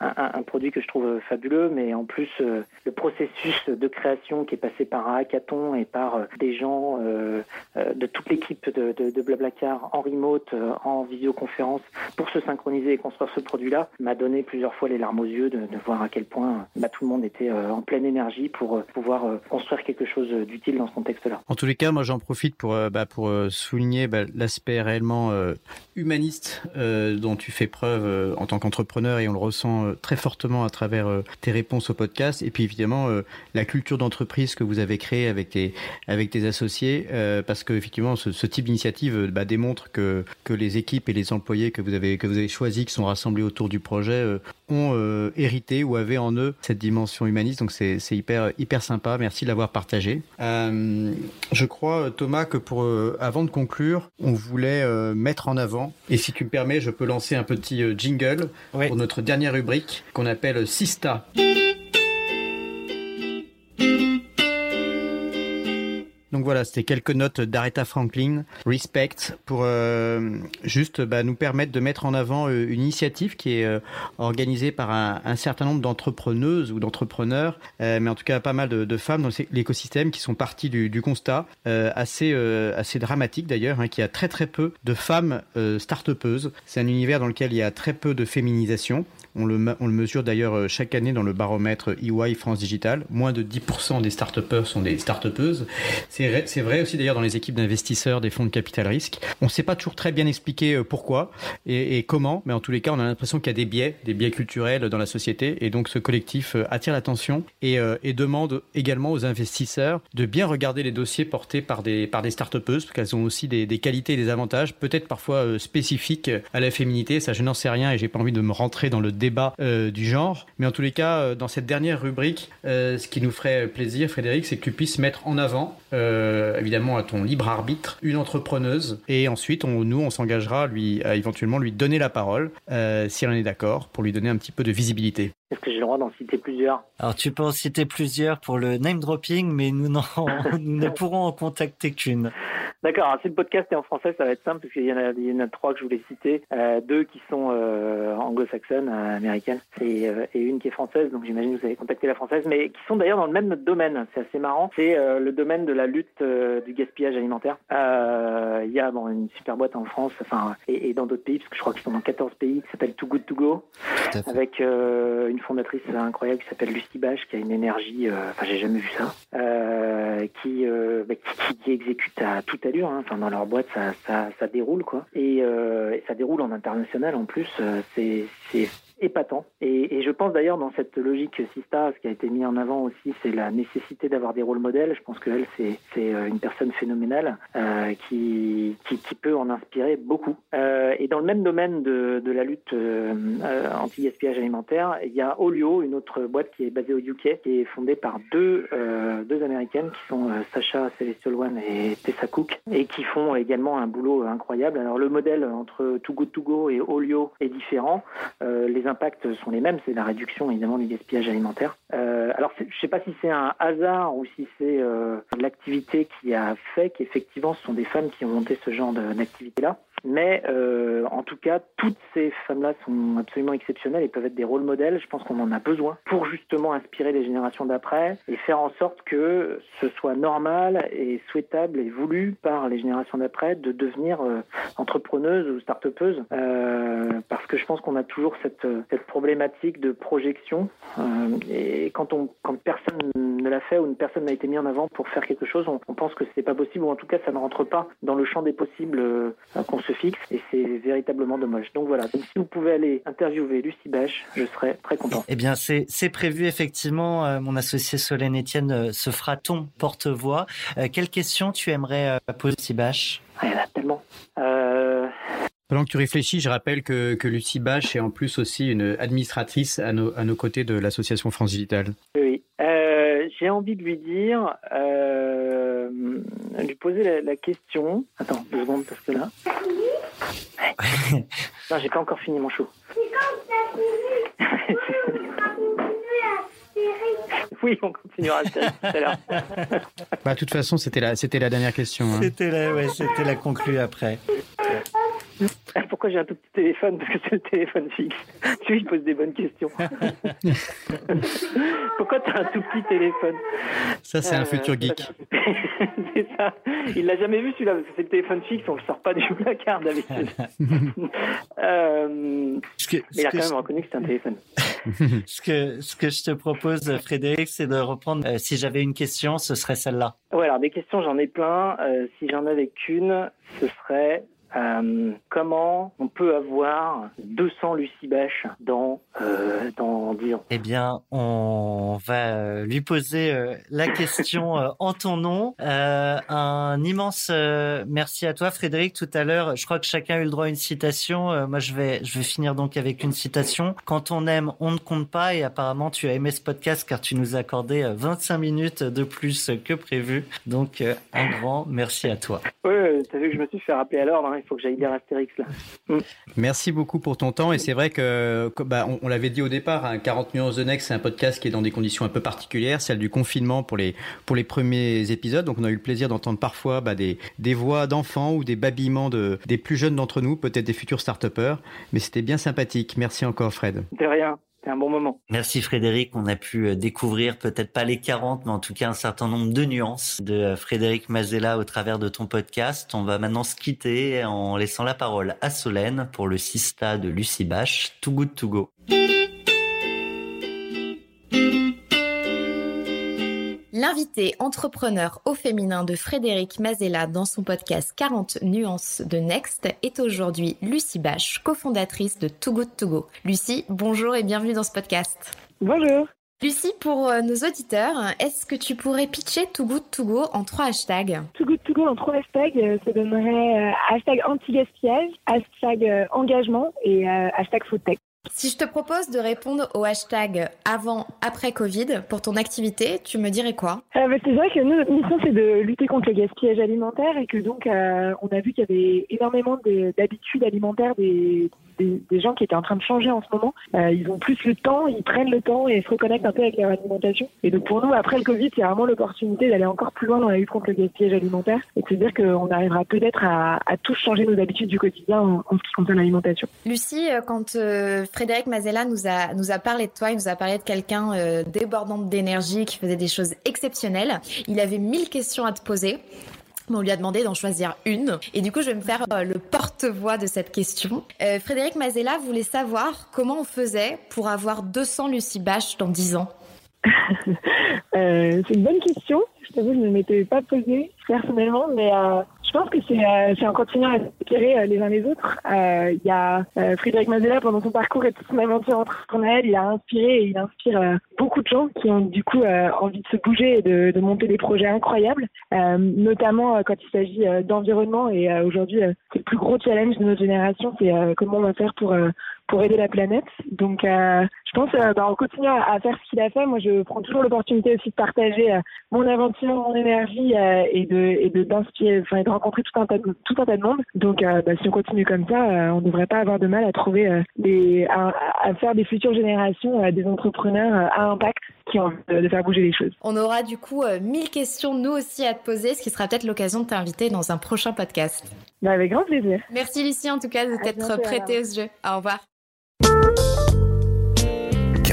Speaker 5: un, produit que je trouve fabuleux, mais en plus, le processus de création qui est passé par un hackathon et par des gens de toute l'équipe de, de, de, Blablacar en remote, en visioconférence, pour se synchroniser et construire ce produit-là, m'a donné plusieurs fois les larmes aux yeux de, voir à quel point bah, tout le monde était euh, en pleine énergie pour euh, pouvoir euh, construire quelque chose d'utile dans ce contexte-là.
Speaker 4: En tous les cas, moi j'en profite pour, bah, pour souligner bah, l'aspect réellement humaniste dont tu fais preuve en tant qu'entrepreneur et on le ressent très fortement à travers tes réponses au podcast et puis évidemment la culture d'entreprise que vous avez créée avec tes, avec tes associés parce que effectivement ce, ce type d'initiative bah, démontre que, que les équipes et les employés que vous avez, que vous avez choisis qui sont rassemblés autour du projet euh, ont euh, hérité ou avaient en eux cette dimension humaniste. Donc c'est hyper hyper sympa. Merci de l'avoir partagé. Euh, je crois Thomas que pour avant de conclure, on voulait mettre en avant et si tu me permets, je peux lancer un petit jingle pour notre dernière rubrique qu'on appelle Sista. Donc voilà, c'était quelques notes d'Aretha Franklin, Respect, pour euh, juste bah, nous permettre de mettre en avant euh, une initiative qui est euh, organisée par un, certain nombre d'entrepreneuses ou d'entrepreneurs, mais en tout cas pas mal de, femmes dans l'écosystème qui sont parties du, constat assez assez dramatique d'ailleurs, hein, qui a très très peu de femmes start-upeuses. C'est un univers dans lequel il y a très peu de féminisation. On le, mesure d'ailleurs chaque année dans le baromètre EY France Digital. Moins de 10% des start sont des start-upeuses. Vrai aussi d'ailleurs dans les équipes d'investisseurs des fonds de capital risque. On ne sait pas toujours très bien expliquer euh, pourquoi et, comment, mais en tous les cas, on a l'impression qu'il y a des biais, des biais culturels dans la société. Et donc ce collectif euh, attire l'attention et, et, demande également aux investisseurs de bien regarder les dossiers portés par des, par des start-upeuses, parce qu'elles ont aussi des, qualités et des avantages, peut-être parfois spécifiques à la féminité. Ça, je n'en sais rien et j'ai pas envie de me rentrer dans le débat euh, du genre. Mais en tous les cas, euh, dans cette dernière rubrique, euh, ce qui nous ferait plaisir, Frédéric, c'est que tu puisses mettre en avant, évidemment à ton libre arbitre, une entrepreneuse. Et ensuite, on, nous, on s'engagera lui, à éventuellement lui donner la parole, si elle en est d'accord, pour lui donner un petit peu de visibilité.
Speaker 5: Est-ce que j'ai le droit d'en citer plusieurs?
Speaker 3: Alors tu peux en citer plusieurs pour le name dropping, mais nous, (laughs) nous ne pourrons en contacter qu'une.
Speaker 5: D'accord, si le podcast est en français, ça va être simple parce qu'il y, en a, il y en a trois que je voulais citer, euh, deux qui sont euh, anglo-saxonnes, euh, américaines, et, euh, et, une qui est française, donc j'imagine que vous avez contacté la française, mais qui sont d'ailleurs dans le même domaine, c'est assez marrant, c'est le domaine de la lutte du gaspillage alimentaire. Il y a bon, une super boîte en France, enfin, et, et dans d'autres pays, parce que je crois qu'ils sont dans 14 pays, qui s'appelle Too Good To Go, avec une fondatrice incroyable qui s'appelle Lucie Bache, qui a une énergie, enfin j'ai jamais vu ça, qui, bah, qui, qui, exécute à toute allure, hein. dans leur boîte ça, ça, ça déroule quoi, et, et, ça déroule en international en plus, c'est épatant. Et, je pense d'ailleurs dans cette logique Sista, ce qui a été mis en avant aussi, c'est la nécessité d'avoir des rôles modèles. Je pense qu'elle, c'est, c'est une personne phénoménale euh, qui, peut en inspirer beaucoup. Euh, et dans le même domaine de, la lutte euh, anti-gaspillage alimentaire, il y a Olio, une autre boîte qui est basée au UK, qui est fondée par deux, euh, deux américaines qui sont euh, Sacha Celestial One et Tessa Cook, et qui font également un boulot incroyable. Alors le modèle entre Too Good To Go et Olio est différent. Euh, impacts sont les mêmes, c'est la réduction évidemment du gaspillage alimentaire. Euh, alors je ne sais pas si c'est un hasard ou si c'est euh, l'activité qui a fait qu'effectivement ce sont des femmes qui ont monté ce genre d'activité-là. Mais euh, en tout cas, toutes ces femmes-là sont absolument exceptionnelles et peuvent être des rôles modèles. Je pense qu'on en a besoin pour justement inspirer les générations d'après et faire en sorte que ce soit normal et souhaitable et voulu par les générations d'après de devenir euh, entrepreneuse ou start-upeuse. Euh, parce que je pense qu'on a toujours cette, cette problématique de projection. Euh, et quand, on, quand personne ne l'a fait ou une personne n'a été mise en avant pour faire quelque chose, on, on pense que c'est pas possible ou en tout cas ça ne rentre pas dans le champ des possibles euh, qu'on se fixe et c'est véritablement dommage. Donc voilà, donc si vous pouvez aller interviewer Lucie Bâche, je serais très content.
Speaker 3: Eh bien, c'est prévu effectivement. Euh, mon associé Solène Etienne euh, se fera ton porte-voix. Euh, quelle question tu aimerais euh, poser Lucie Bâche
Speaker 5: ah, Il y en a tellement.
Speaker 4: Pendant que tu réfléchis, je rappelle que, que Lucie Bâche est en plus aussi une administratrice à nos, à nos côtés de l'association France Digital.
Speaker 5: Oui. Euh, J'ai envie de lui dire, euh, lui poser la, la, question. Attends, deux secondes parce que là. Non, j'ai pas encore fini mon show. oui, on continuera tout à l'heure. (laughs)
Speaker 4: bah, de toute façon, c'était la, c'était la dernière question. Hein.
Speaker 3: C'était la, ouais, c'était la conclue après. (laughs)
Speaker 5: Pourquoi j'ai un tout petit téléphone? Parce que c'est le téléphone fixe. Tu il pose des bonnes questions. (laughs) Pourquoi tu as un tout petit téléphone?
Speaker 4: Ça, c'est euh, un futur geek. (laughs)
Speaker 5: Il l'a jamais vu celui-là parce que c'est le téléphone fixe. On le sort pas du placard d'habitude. (laughs) euh, mais il a quand même reconnu que c'était un téléphone. (laughs)
Speaker 3: ce que ce que je te propose, Frédéric, c'est de reprendre. Euh, si j'avais une question, ce serait celle-là.
Speaker 5: Ouais, alors des questions, j'en ai plein. Euh, si j'en avais qu'une, ce serait euh, comment on peut avoir 200 Lucie Bâche dans, euh, dans 10 ans?
Speaker 3: Eh bien, on va lui poser euh, la question euh, en ton nom. Euh, un immense merci à toi, Frédéric. Tout à l'heure, je crois que chacun a eu le droit à une citation. moi, je vais, je vais finir donc avec une citation. Quand on aime, on ne compte pas. Et apparemment, tu as aimé ce podcast car tu nous as accordé 25 minutes de plus que prévu. Donc, un grand merci à toi.
Speaker 5: Oui, tu as vu que je me suis fait rappeler à l'ordre. Hein il faut que j'aille lire Astérix là.
Speaker 4: Mm. Merci beaucoup pour ton temps et c'est vrai que bah, on, on l'avait dit au départ, hein, 40 nuances de Next, c'est un podcast qui est dans des conditions un peu particulières, celle du confinement pour les pour les premiers épisodes. Donc on a eu le plaisir d'entendre parfois bah, des des voix d'enfants ou des babillements de des plus jeunes d'entre nous, peut-être des futurs start-upers, mais c'était bien sympathique. Merci encore Fred.
Speaker 5: De rien. C'est un bon moment.
Speaker 3: Merci Frédéric. On a pu découvrir peut-être pas les 40, mais en tout cas un certain nombre de nuances de Frédéric Mazella au travers de ton podcast. On va maintenant se quitter en laissant la parole à Solène pour le Sista de Lucie Bache. Too good to go.
Speaker 10: L'invité entrepreneur au féminin de Frédéric Mazella dans son podcast 40 nuances de Next est aujourd'hui Lucie Bache, cofondatrice de Too Good To Go. Lucie, bonjour et bienvenue dans ce podcast.
Speaker 8: Bonjour.
Speaker 10: Lucie, pour nos auditeurs, est-ce que tu pourrais pitcher Too Good To Go en trois hashtags?
Speaker 8: Too Good To Go en trois hashtags, ça donnerait hashtag anti-gaspillage, hashtag engagement et hashtag food tech.
Speaker 10: Si je te propose de répondre au hashtag avant, après Covid pour ton activité, tu me dirais quoi?
Speaker 8: Euh, bah, C'est vrai que notre mission, c'est de lutter contre le gaspillage alimentaire et que donc, euh, on a vu qu'il y avait énormément d'habitudes alimentaires des,
Speaker 11: des, gens qui étaient en train de changer en ce moment. Euh, ils ont plus le temps, ils prennent le temps et se reconnectent un peu avec leur alimentation. Et donc pour nous, après le Covid, c'est vraiment l'opportunité d'aller encore plus loin dans la lutte contre le gaspillage alimentaire et de se dire qu'on arrivera peut-être à, tous changer nos habitudes du quotidien en, ce qui concerne l'alimentation.
Speaker 10: Lucie, euh, quand euh, Frédéric Mazella nous a, nous a parlé de toi, il nous a parlé de quelqu'un débordant d'énergie qui faisait des choses exceptionnelles, il avait mille questions à te poser. On lui a demandé d'en choisir une. Et du coup, je vais me faire euh, le porte-voix de cette question. Euh, Frédéric Mazella voulait savoir comment on faisait pour avoir 200 Lucie Bache dans 10 ans. (laughs)
Speaker 11: euh, c'est une bonne question. Je t'avoue, je ne m'étais pas posée personnellement, mais je pense que c'est euh, en continuant à s'inspirer euh, les uns les autres. Euh, il y a euh, Frédéric Mazella, pendant son parcours et toute son aventure entrepreneuriale, il a inspiré et il inspire euh, beaucoup de gens qui ont du coup envie de se bouger et de, de monter des projets incroyables, notamment quand il s'agit d'environnement. Et aujourd'hui, c'est le plus gros challenge de notre génération, c'est comment on va faire pour pour aider la planète. Donc, euh, je pense, euh, bah, en continuant à, faire ce qu'il a fait, moi, je prends toujours l'opportunité aussi de partager euh, mon aventure, mon énergie euh, et de et de d'inspirer, enfin, de rencontrer tout un tas de tout un tas de monde. Donc, euh, bah, si on continue comme ça, on ne devrait pas avoir de mal à trouver des à, à, faire des futures générations des entrepreneurs à impact qui ont de, de, faire bouger les choses.
Speaker 10: On aura du coup mille questions nous aussi à te poser, ce qui sera peut-être l'occasion de t'inviter dans un prochain podcast.
Speaker 11: Bah, avec grand plaisir.
Speaker 10: Merci Lucie en tout cas de t'être prêtée au jeu. Au revoir.